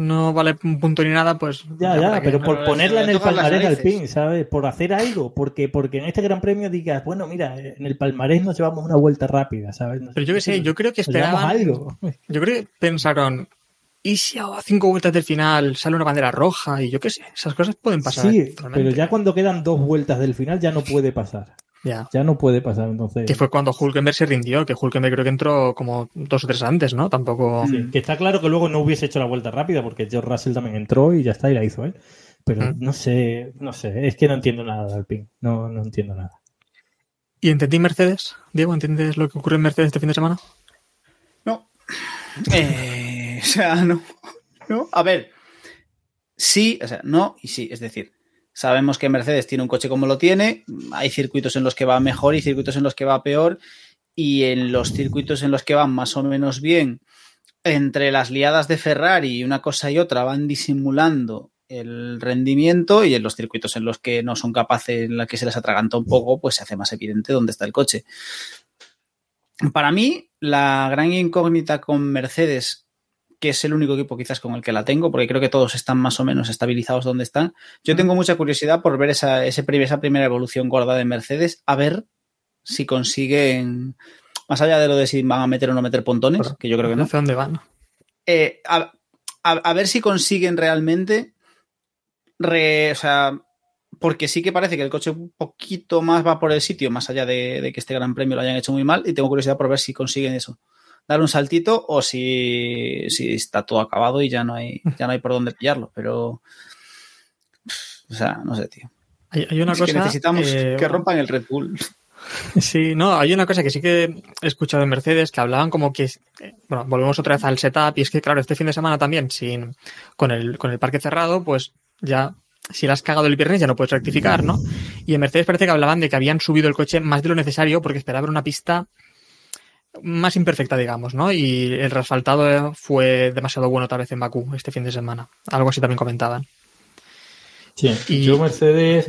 no vale un punto ni nada, pues. Ya, ya, pero por ponerla en el palmarés del PIN, ¿sabes? Por hacer algo, porque, porque en este gran premio digas, bueno, mira, en el palmarés nos llevamos una vuelta rápida, ¿sabes? pero yo que sé, yo creo que esperaban. algo. Yo creo que pensaron, ¿y si a cinco vueltas del final sale una bandera roja? Y yo qué sé, esas cosas pueden pasar. Sí, pero ya cuando quedan dos vueltas del final ya no puede pasar. Ya. ya no puede pasar entonces. Que fue cuando Hulkenberg se rindió, que Hulkenberg creo que entró como dos o tres antes, ¿no? Tampoco. Sí, que está claro que luego no hubiese hecho la vuelta rápida porque George Russell también entró y ya está y la hizo él. Pero mm. no sé, no sé, es que no entiendo nada de Alpine, no, no entiendo nada. ¿Y entendí Mercedes? Diego, ¿entiendes lo que ocurrió en Mercedes este fin de semana? No. Eh, o sea, no. No. A ver. Sí, o sea, no y sí. Es decir, Sabemos que Mercedes tiene un coche como lo tiene, hay circuitos en los que va mejor y circuitos en los que va peor, y en los circuitos en los que van más o menos bien, entre las liadas de Ferrari y una cosa y otra van disimulando el rendimiento y en los circuitos en los que no son capaces, en los que se les atraganta un poco, pues se hace más evidente dónde está el coche. Para mí, la gran incógnita con Mercedes que es el único equipo quizás con el que la tengo, porque creo que todos están más o menos estabilizados donde están. Yo tengo mucha curiosidad por ver esa, ese, esa primera evolución gorda de Mercedes, a ver si consiguen, más allá de lo de si van a meter o no meter pontones, que yo creo que no. ¿Hacia dónde van? Eh, a, a, a, ver si consiguen realmente, re, o sea, porque sí que parece que el coche un poquito más va por el sitio, más allá de, de que este gran premio lo hayan hecho muy mal, y tengo curiosidad por ver si consiguen eso dar un saltito o si, si, está todo acabado y ya no hay, ya no hay por dónde pillarlo. Pero, o sea, no sé, tío. Hay, hay una es cosa que necesitamos eh, que rompan el Red Bull. Sí, no, hay una cosa que sí que he escuchado en Mercedes que hablaban como que, bueno, volvemos otra vez al setup y es que, claro, este fin de semana también, sin, con el, con el parque cerrado, pues ya si la has cagado el viernes ya no puedes rectificar, ¿no? Y en Mercedes parece que hablaban de que habían subido el coche más de lo necesario porque esperaban una pista más imperfecta, digamos, ¿no? Y el resfaltado fue demasiado bueno tal vez en Bakú este fin de semana. Algo así también comentaban. Sí, y yo Mercedes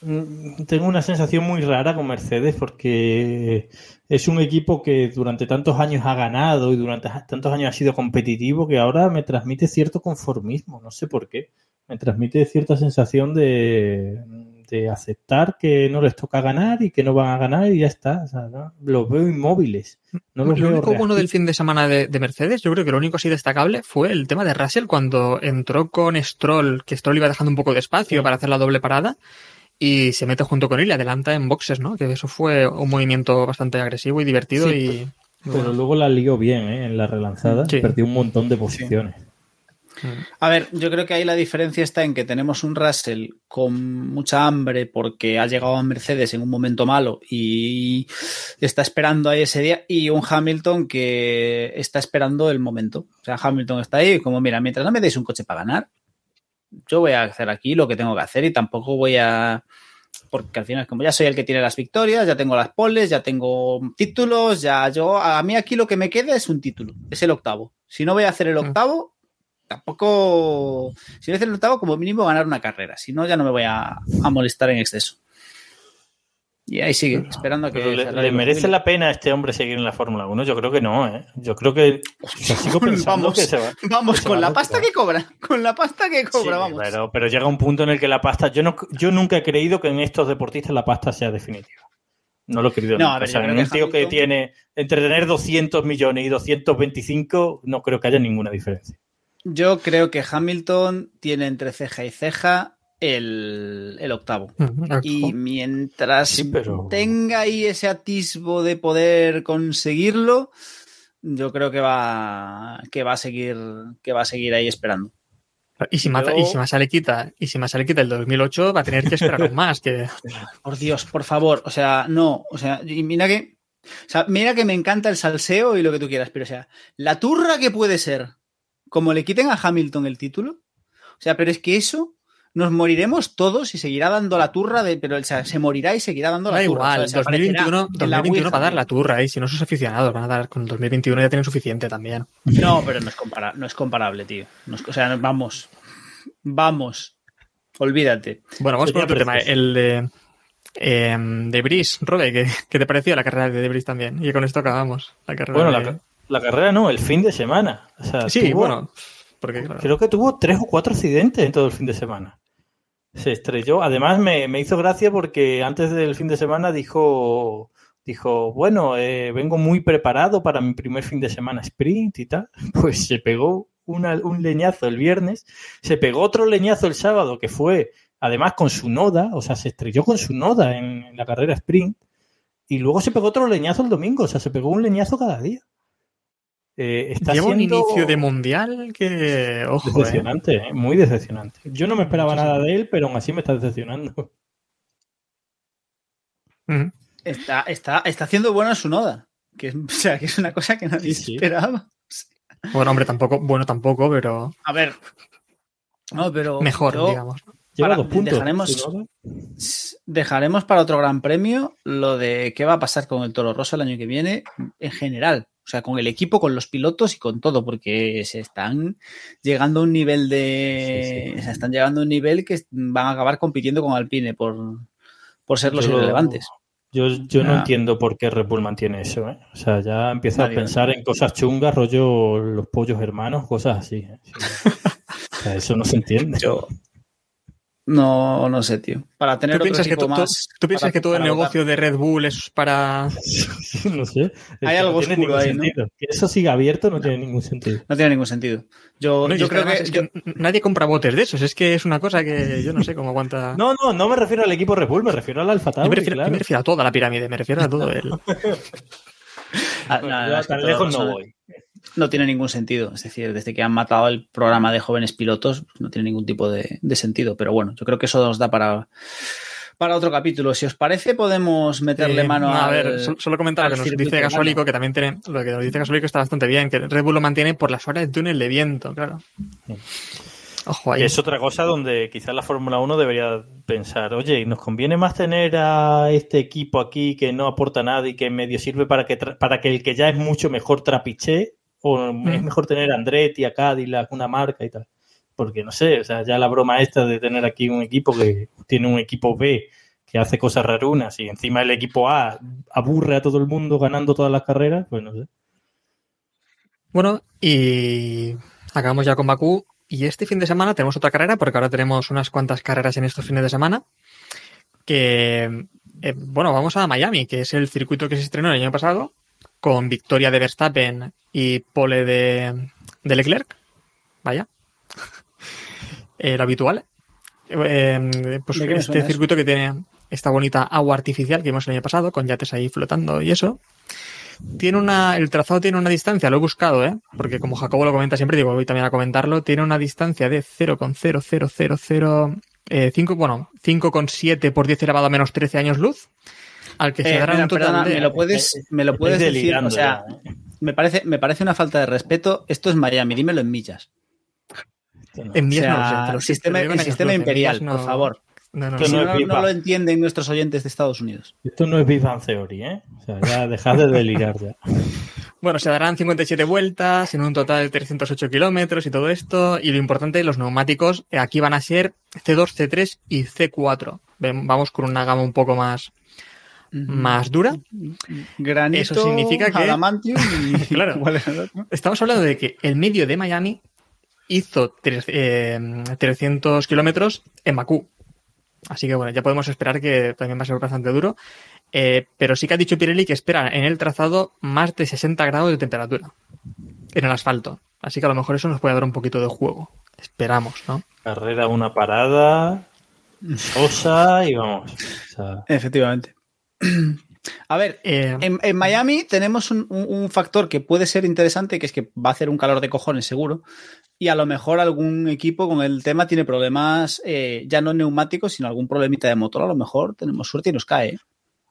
mm. tengo una sensación muy rara con Mercedes porque es un equipo que durante tantos años ha ganado y durante tantos años ha sido competitivo que ahora me transmite cierto conformismo, no sé por qué. Me transmite cierta sensación de de aceptar que no les toca ganar y que no van a ganar y ya está. O sea, ¿no? Los veo inmóviles. No los lo veo único bueno del fin de semana de, de, Mercedes, yo creo que lo único así destacable fue el tema de Russell cuando entró con Stroll, que Stroll iba dejando un poco de espacio sí. para hacer la doble parada y se mete junto con él y adelanta en boxes, ¿no? Que eso fue un movimiento bastante agresivo y divertido sí, y... Pero bueno. luego la lió bien, ¿eh? En la relanzada. Sí. Perdió un montón de posiciones. A ver, yo creo que ahí la diferencia está en que tenemos un Russell con mucha hambre porque ha llegado a Mercedes en un momento malo y está esperando ahí ese día y un Hamilton que está esperando el momento. O sea, Hamilton está ahí como, mira, mientras no me deis un coche para ganar, yo voy a hacer aquí lo que tengo que hacer y tampoco voy a... Porque al final, como ya soy el que tiene las victorias, ya tengo las poles, ya tengo títulos, ya yo, a mí aquí lo que me queda es un título, es el octavo. Si no voy a hacer el octavo, tampoco, si a hacer el octavo, como mínimo ganar una carrera, si no ya no me voy a, a molestar en exceso. Y ahí sigue, esperando a que... Le, lo merece la pena a este hombre seguir en la Fórmula 1? Yo creo que no, ¿eh? Yo creo que... sigo Vamos, que se va. vamos que se con va la pasta que cobra, con la pasta que cobra, Sí, vamos. Pero, pero llega un punto en el que la pasta... Yo, no, yo nunca he creído que en estos deportistas la pasta sea definitiva. No lo he creído No, nunca. a ver, O sea, en un que tío que tiene entre tener 200 millones y 225, no creo que haya ninguna diferencia. Yo creo que Hamilton tiene entre ceja y ceja el, el octavo. Y mientras Sí, pero- tenga ahí ese atisbo de poder conseguirlo, yo creo que va, que va a seguir, que va a seguir ahí esperando. Y si, Mata- Yo- y si Massa le quita, y si Massa le quita el 2008, va a tener que esperar aún más. Que... Por Dios, por favor, o sea, no, o sea, y mira que, o sea, mira que me encanta el salseo y lo que tú quieras, pero o sea, la turra que puede ser, como le quiten a Hamilton el título, o sea, pero es que eso nos moriremos todos y seguirá dando la turra de, pero o sea, se morirá y seguirá dando la Da turra. igual, o sea, se aparecerá 2021, en la 2021 va a dar la turra, y si no sus aficionados van a dar, con 2021 ya tienen suficiente también. No, pero no es, compara- no es comparable, tío. No es- o sea, vamos, vamos, olvídate. Bueno, vamos con otro tema, el de, eh, de Brice, Robe, ¿qué, qué te pareció la carrera de Debris también? Y con esto acabamos. La carrera Bueno, de- la, la carrera no, el fin de semana. O sea, Sí, tuvo- bueno, porque claro, Creo que tuvo tres o cuatro accidentes en todo el fin de semana. Se estrelló. Además, me, me hizo gracia porque antes del fin de semana dijo, dijo bueno, eh, vengo muy preparado para mi primer fin de semana sprint y tal. Pues se pegó una- un leñazo el viernes, se pegó otro leñazo el sábado que fue, además, con su noda, o sea, se estrelló con su noda en, en la carrera sprint. Y luego se pegó otro leñazo el domingo, o sea, se pegó un leñazo cada día. Eh, está lleva un inicio de mundial que, ojo, eh. Decepcionante, ¿eh? muy decepcionante. Yo no me esperaba nada de él, pero aún así me está decepcionando. Está, está, está haciendo buena su noda. Que, es- o sea, que es una cosa que nadie Sí, sí. esperaba. Bueno, hombre, tampoco, bueno, tampoco, pero A ver. No, pero. mejor, yo- digamos. Lleva Para- dos puntos. Dejaremos para otro gran premio lo de qué va a pasar con el Toro Rosso el año que viene en general. O sea, con el equipo, con los pilotos y con todo, porque se están llegando a un nivel de. Se están llegando a un nivel que van a acabar compitiendo con Alpine por, por ser los Yo- irrelevantes. Yo, yo no Ah. entiendo por qué Red Bull mantiene eso. ¿eh? O sea, ya empiezo Nadie, a pensar en cosas chungas, rollo los pollos hermanos, cosas así. ¿eh? Sí. O sea, eso no se entiende. Yo. No, no sé, tío. Para tener ¿Tú otro piensas, que, más. tú piensas para- que todo el negocio de Red Bull es para... no sé. Es Hay que algo no tiene oscuro ningún ahí, ¿no? sentido. Que eso siga abierto no, tiene ningún sentido. No tiene ningún sentido. Yo, No, yo creo que. es yo- que nadie compra botes de esos, es que es una cosa que yo no sé cómo aguanta... No, no, no me refiero al equipo Red Bull, me refiero al Alfa yo, Tauri, me refiero, yo claro. me refiero a toda la pirámide, me refiero a todo el... Ah, Bueno, yo tan todo lejos no voy. No tiene ningún sentido. Es decir, desde que han matado el programa de jóvenes pilotos, no tiene ningún tipo de, de sentido. Pero bueno, yo creo que eso nos da para, para otro capítulo. Si os parece, podemos meterle Eh, mano no, a al- ver, solo, comentar lo que nos dice Gasólico, que también tiene, lo que nos dice Gasólico está bastante bien, que Red Bull lo mantiene por las horas de túnel de viento, claro. Ojo ahí. Es otra cosa donde quizás la Fórmula 1 debería pensar, oye, ¿nos conviene más tener a este equipo aquí que no aporta nada y que medio sirve para que, tra- para que el que ya es mucho mejor trapiche? ¿O es Mm. mejor tener a Andretti, a Cadillac, una marca y tal? Porque no sé, o sea, ya la broma esta de tener aquí un equipo que tiene un equipo B que hace cosas rarunas y encima el equipo A aburre a todo el mundo ganando todas las carreras, pues no sé. Bueno, y acabamos ya con Bakú. Y este fin de semana tenemos otra carrera, porque ahora tenemos unas cuantas carreras en estos fines de semana. Que, eh, bueno, vamos a Miami, que es el circuito que se estrenó el año pasado, con victoria de Verstappen y pole de, de Leclerc. Vaya. Lo habitual. Eh, pues ¿De qué me este eso? circuito que tiene esta bonita agua artificial que vimos el año pasado, con yates ahí flotando y eso. Tiene una, el trazado tiene una distancia, lo he buscado, ¿eh? Porque como Jacobo lo comenta siempre, digo, voy también a comentarlo, tiene una distancia de 0,0000, eh, 5, bueno, 5,7 por 10 elevado a menos 13 años luz, al que se Eh, dará mira, un total perdona, de... me lo puedes, me lo Estáis puedes decir, o sea, ya, ¿eh? me parece, me parece una falta de respeto. Esto es Miami, dímelo en millas. No. En O millas no sea, te lo- el sistema, el sistema imperial, no- por favor. No, no, no. no no, no lo entienden nuestros oyentes de Estados Unidos. Esto no es Big Bang Theory, ¿eh? O sea, ya dejad de delirar ya. Bueno, se darán 57 vueltas en un total de 308 kilómetros y todo esto. Y lo importante, los neumáticos eh, aquí van a ser C2, C3 y C4. Ven- Vamos con una gama un poco más, más dura. Granito, Eso significa que- adamantium y Claro. Estamos hablando de que el medio de Miami hizo tres- eh, 300 kilómetros en Bakú. Así que bueno, ya podemos esperar que también va a ser bastante duro. Eh, pero sí que ha dicho Pirelli que espera en el trazado más de 60 grados de temperatura en el asfalto. Así que a lo mejor eso nos puede dar un poquito de juego. Esperamos, ¿no? Carrera, una parada, sosa y vamos. O sea, Efectivamente. A ver, Eh, en, en Miami tenemos un, un- un factor que puede ser interesante, que es que va a hacer un calor de cojones seguro. Y a lo mejor algún equipo con el tema tiene problemas, eh, ya no neumáticos, sino algún problemita de motor. A lo mejor tenemos suerte y nos cae. ¿eh?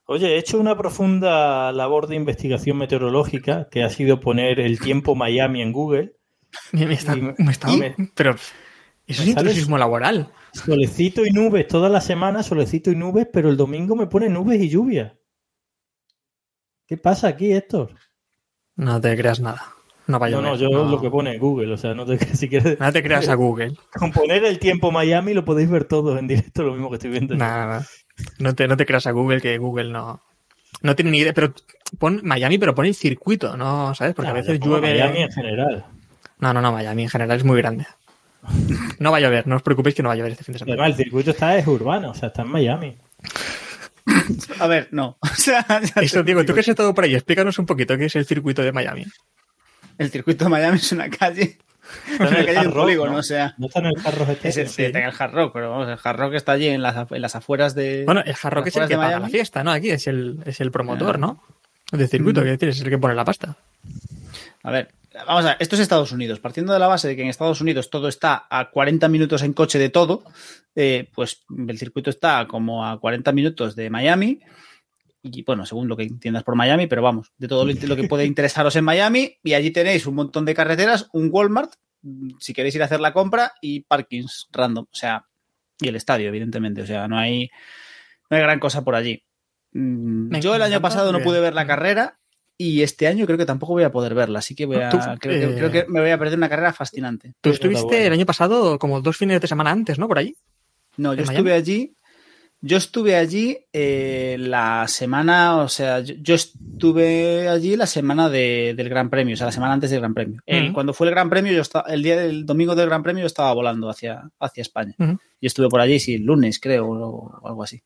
Oye, he hecho una profunda labor de investigación meteorológica que ha sido poner el tiempo Miami en Google. me, me está, y me- me está- y me- pero eso es me sale- intrusismo laboral. Solecito y nubes toda la semana, solecito y nubes, pero el domingo me pone nubes y lluvia. ¿Qué pasa aquí, Héctor? No te creas nada. No No, no, yo lo que pone Google, o sea, no te, si quieres No te creas a Google. con poner el tiempo Miami lo podéis ver todos en directo, lo mismo que estoy viendo. Nada, nada. No te, no te creas a Google, que Google no, no tiene ni idea. Pero pon Miami, pero pon el circuito, ¿no? ¿Sabes? Porque a veces llueve. Miami en general. No, no, no, Miami en general es muy grande. No va a llover, no os preocupéis que no va a llover este fin de semana. Además, el circuito está es urbano, o sea, está en Miami. A ver, no. O sea, Eso, Diego, tú que has estado por ahí, explícanos un poquito qué es el circuito de Miami. El circuito de Miami es una calle. Está Es en una el calle de Hard un Rock, polígono, ¿no? o sea. No está en el carro este. Es el, Sí. en el Hard Rock, pero vamos, el Hard Rock está allí en las, en las afueras de. Bueno, el Hard Rock es el que de paga Miami. la fiesta, ¿no? Aquí es el, es el promotor. ¿no? Del circuito, quiero decir, es el que pone la pasta. A ver, vamos a ver, esto es Estados Unidos. Partiendo de la base de que en Estados Unidos todo está a 40 minutos en coche de todo, eh, pues el circuito está como a 40 minutos de Miami. Y bueno, según lo que entiendas por Miami, pero vamos, de todo lo, que puede interesaros en Miami. Y allí tenéis un montón de carreteras, un Walmart, mm, si queréis ir a hacer la compra, y parkings random. O sea, y el estadio, evidentemente. O sea, no hay, no hay gran cosa por allí. Mm, Me Yo el año pasado no pude ver la carrera y este año creo que tampoco voy a poder verla, así que voy a, creo, que, eh, creo que me voy a perder una carrera fascinante. Tú estuviste bueno. el año pasado como dos fines de semana antes, ¿no? Por ahí. No, yo ¿En estuve allí, yo estuve allí eh, la semana, o sea, yo, yo estuve allí la semana de- del Gran Premio, o sea, la semana antes del Gran Premio. Cuando fue el Gran Premio, yo estaba, el día del domingo del Gran Premio, yo estaba volando hacia, hacia España. Ujú. Y estuve por allí, sí, el lunes, creo, o algo así.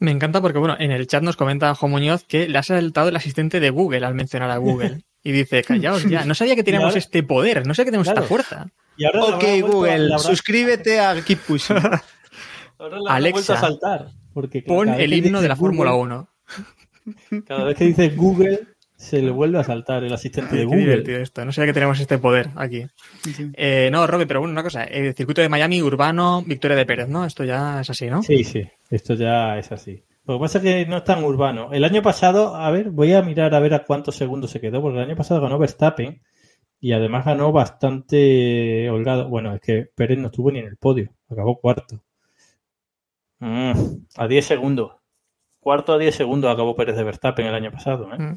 Me encanta porque, bueno, en el chat nos comenta Jo Muñoz que le ha saltado el asistente de Google al mencionar a Google. Y dice, callaos ya, no sabía que teníamos este poder, no sabía que tenemos Claro. esta fuerza. Y ahora le Ok, a- Google, suscríbete a Keep Pushing. ahora habrá Alexa, a saltar. Porque Pon el himno de la Fórmula 1. Cada vez que dices Google, se le vuelve a saltar el asistente de Qué Google. divertido esto, no sabía que tenemos este poder aquí. Eh, no, Robe, pero bueno, una cosa, el circuito de Miami, urbano, Victoria de Pérez, ¿no? Esto ya es así, ¿no? Sí, sí, esto ya es así. Lo que pasa es que no es tan urbano. El año pasado, a ver, voy a mirar a ver a cuántos segundos se quedó, porque el año pasado ganó Verstappen y además ganó bastante holgado. Bueno, es que Pérez no estuvo ni en el podio, acabó cuarto. Mm, a 10 segundos. Cuarto a 10 segundos acabó Pérez de Verstappen el año pasado. ¿eh? Mm.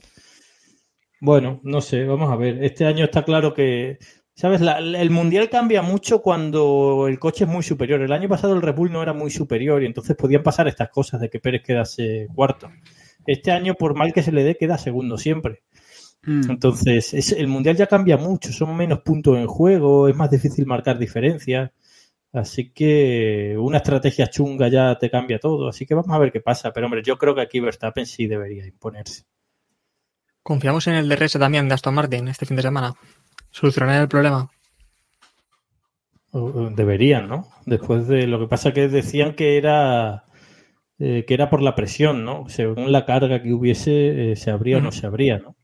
Bueno, no sé, vamos a ver. Este año está claro que, ¿sabes? La- el mundial cambia mucho cuando el coche es muy superior. El año pasado el Red Bull no era muy superior y entonces podían pasar estas cosas de que Pérez quedase cuarto. Este año, por mal que se le dé, queda segundo siempre. Mm. Entonces, es- el mundial ya cambia mucho, son menos puntos en juego, es más difícil marcar diferencias. Así que una estrategia chunga ya te cambia todo. Así que vamos a ver qué pasa. Pero hombre, yo creo que aquí Verstappen sí debería imponerse. Confiamos en el DRS también de Aston Martin este fin de semana. Solucionar el problema. Deberían, ¿no? Después de lo que pasa que decían que era eh, que era por la presión, ¿no? Según la carga que hubiese, eh, se abría o no se abría, ¿no?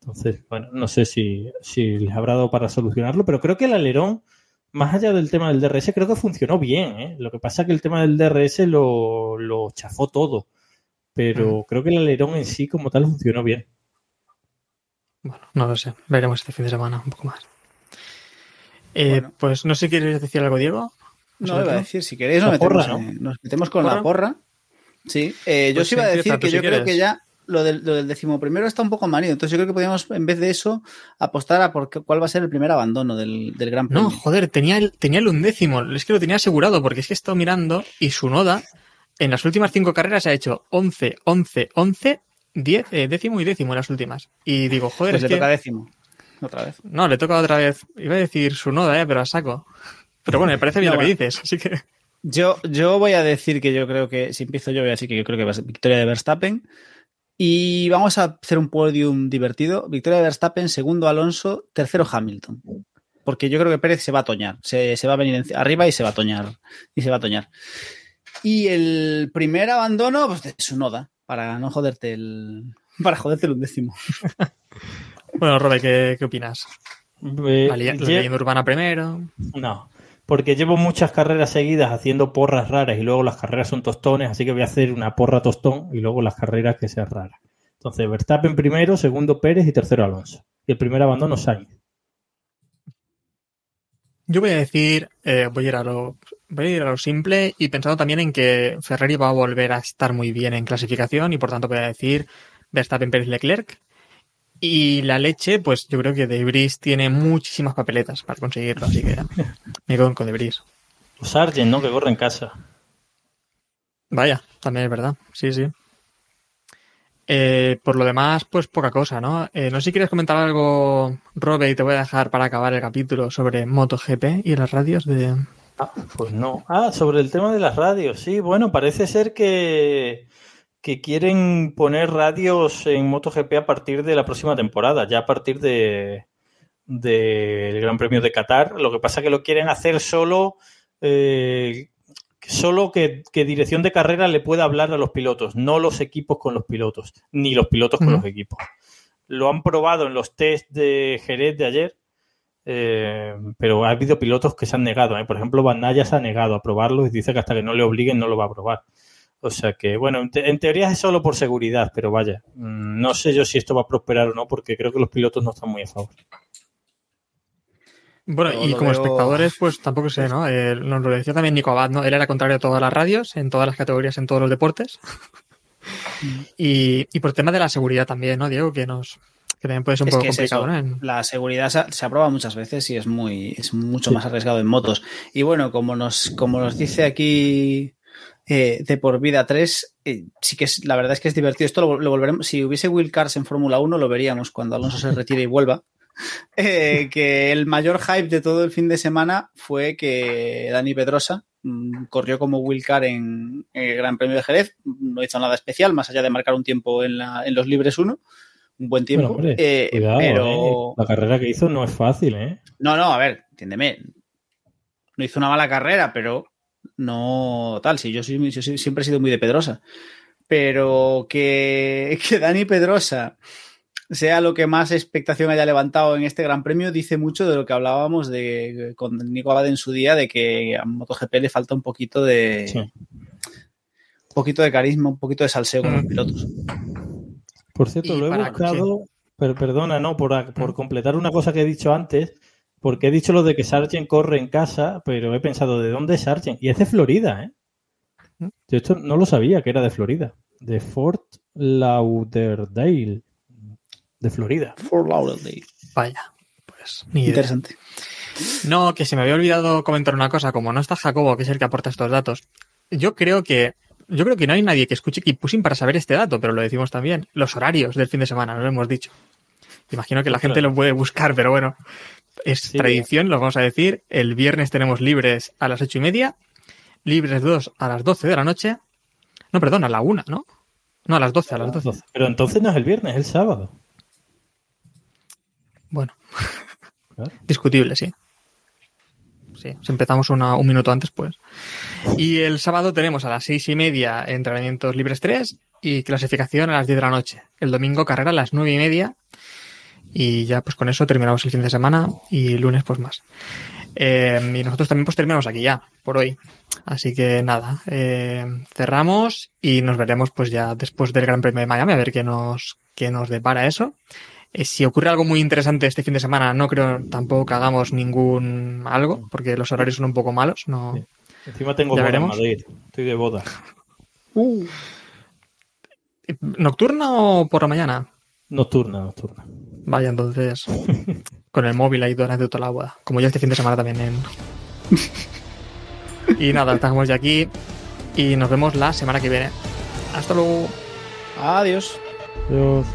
Entonces, bueno, no sé si, si les habrá dado para solucionarlo, pero creo que el alerón, más allá del tema del DRS, creo que funcionó bien. ¿eh? Lo que pasa es que el tema del DRS lo, lo chafó todo, pero creo que el alerón en sí como tal funcionó bien. Bueno, no lo sé. Veremos este fin de semana un poco más. Eh, Bueno. Pues no sé si quieres decir algo, Diego. No, iba a decir, si queréis, nos, porra, metemos, ¿no? eh, nos metemos con ¿Porra? la porra. Sí, eh, yo Pues sí iba a decir que si yo creo que ya lo del, lo del decimoprimero está un poco manido. Entonces yo creo que podríamos, en vez de eso, apostar a por qué- cuál va a ser el primer abandono del, del Gran Premio. No, joder, tenía el, tenía el undécimo. Es que lo tenía asegurado porque es que he estado mirando y su noda en las últimas cinco carreras ha hecho 11, 11, 11, 10, eh, décimo y décimo en las últimas. Y digo, joder, pues es le que... toca décimo. Otra vez. No, le toca otra vez. Iba a decir su noda, eh, pero a saco. Pero bueno, me parece bien No, lo que bueno. dices, así que... Yo, yo voy a decir que yo creo que, si empiezo yo, voy a decir que yo creo que va a ser victoria de Verstappen. Y vamos a hacer un podium divertido. Victoria de Verstappen, segundo Alonso, tercero Hamilton. Porque yo creo que Pérez se va a toñar. Se, se va a venir arriba y se va a toñar. Y se va a toñar. Y el primer abandono, pues de Sunoda, para no joderte el. Para joderte el undécimo. Bueno, Robert, ¿qué, qué opinas? Eh, La, urbana primero. No, porque llevo muchas carreras seguidas haciendo porras raras y luego las carreras son tostones, así que voy a hacer una porra tostón y luego las carreras que sean raras. Entonces, Verstappen primero, segundo Pérez y tercero Alonso. Y el primer abandono Sainz. Yo voy a decir, eh, voy a ir a lo, voy a ir a lo simple y pensando también en que Ferrari va a volver a estar muy bien en clasificación y por tanto voy a decir Verstappen, Pérez, Leclerc. Y la leche, pues yo creo que De Vries tiene muchísimas papeletas para conseguirlo, así que me quedo con De Vries. O Sargent, ¿no? Que corre en casa. Vaya, también es verdad, sí, sí. Eh, por lo demás, pues poca cosa, ¿no? Eh, no sé si quieres comentar algo, Robe, y te voy a dejar para acabar el capítulo sobre MotoGP y las radios de... Ah, pues no. Ah, sobre el tema de las radios, sí, bueno, parece ser que, que quieren poner radios en MotoGP a partir de la próxima temporada, ya a partir de del Gran Premio de Qatar. Lo que pasa es que lo quieren hacer solo, eh, solo que, que dirección de carrera le pueda hablar a los pilotos, no los equipos con los pilotos, ni los pilotos con los equipos. Lo han probado en los test de Jerez de ayer, eh, pero ha habido pilotos que se han negado. ¿eh? Por ejemplo, Van Naya se ha negado a probarlo y dice que hasta que no le obliguen no lo va a probar. O sea que, bueno, en, te- en teoría es solo por seguridad, pero vaya, mm, no sé yo si esto va a prosperar o no, porque creo que los pilotos no están muy a favor. Bueno, Yo y como veo- espectadores, pues tampoco sé, ¿no? Eh, nos lo decía también Nico Abad, ¿no? Él era contrario a todas las radios, en todas las categorías, en todos los deportes. y, y por tema de la seguridad también, ¿no, Diego? Que nos que también puede ser un Es poco que es complicado. En- La seguridad se, se aprueba muchas veces y es muy es mucho más arriesgado en motos. Y bueno, como nos, como nos dice aquí eh, de por vida 3, eh, sí que es, la verdad es que es divertido. Esto lo, lo volveremos. Si hubiese Will Cars en Fórmula 1, lo veríamos cuando Alonso se retire y vuelva. Eh, que el mayor hype de todo el fin de semana fue que Dani Pedrosa mm, corrió como Will Car en el Gran Premio de Jerez. No hizo nada especial, más allá de marcar un tiempo en, la, en los libres 1. Un buen tiempo. Bueno, hombre, Eh, Cuidado, pero. ¿eh? La carrera que hizo no es fácil, ¿eh? No, no, a ver, entiéndeme. No hizo una mala carrera, pero no tal. Sí, yo, soy- yo soy- siempre he sido muy de Pedrosa. Pero que, que Dani Pedrosa sea lo que más expectación haya levantado en este Gran Premio, dice mucho de lo que hablábamos de, con Nico Abad en su día, de que a MotoGP le falta un poquito de. Sí. Un poquito de carisma, un poquito de salseo con los Mm. pilotos. Por cierto, lo he buscado, pero perdona, no, por, por completar una cosa que he dicho antes, porque he dicho lo de que Sargent corre en casa, pero he pensado, ¿de dónde es Sargent? Y es de Florida, ¿eh? Yo esto no lo sabía que era de Florida. De Fort Lauderdale. De Florida. For Lauderdale. Vaya, pues ni idea. Interesante. No, que se me había olvidado comentar una cosa, como no está Jacobo, que es el que aporta estos datos. Yo creo que yo creo que no hay nadie que escuche Keep Pushing para saber este dato, pero lo decimos también. Los horarios del fin de semana, nos lo hemos dicho. Imagino que la gente lo puede buscar, pero bueno, es Sí. tradición, lo vamos a decir. El viernes tenemos libres a las ocho y media, libres dos a las doce de la noche. No, perdón, a la una, ¿no? No, a las doce, a las doce. Pero entonces no es el viernes, es el sábado. Bueno, discutible, sí. Sí, si empezamos una- un minuto antes, pues. Y el sábado tenemos a las seis y media entrenamientos libres 3 y clasificación a las 10 de la noche. El domingo carrera a las nueve y media Y ya pues con eso terminamos el fin de semana y lunes pues más. Eh, y nosotros también pues terminamos aquí ya, por hoy. Así que nada, eh, cerramos y nos veremos pues ya después del Gran Premio de Miami a ver qué nos, qué nos depara eso. Eh, si ocurre algo muy interesante este fin de semana, no creo tampoco que hagamos ningún algo, porque los horarios son un poco malos. No, Encima tengo boda en veremos. Madrid. Estoy de boda. ¿Nocturna o por la mañana? Nocturna, nocturna. Vaya, entonces, con el móvil ahí durante toda la boda. Como yo este fin de semana también en... y nada, estamos ya aquí y nos vemos la semana que viene. Hasta luego. Adiós. Adiós.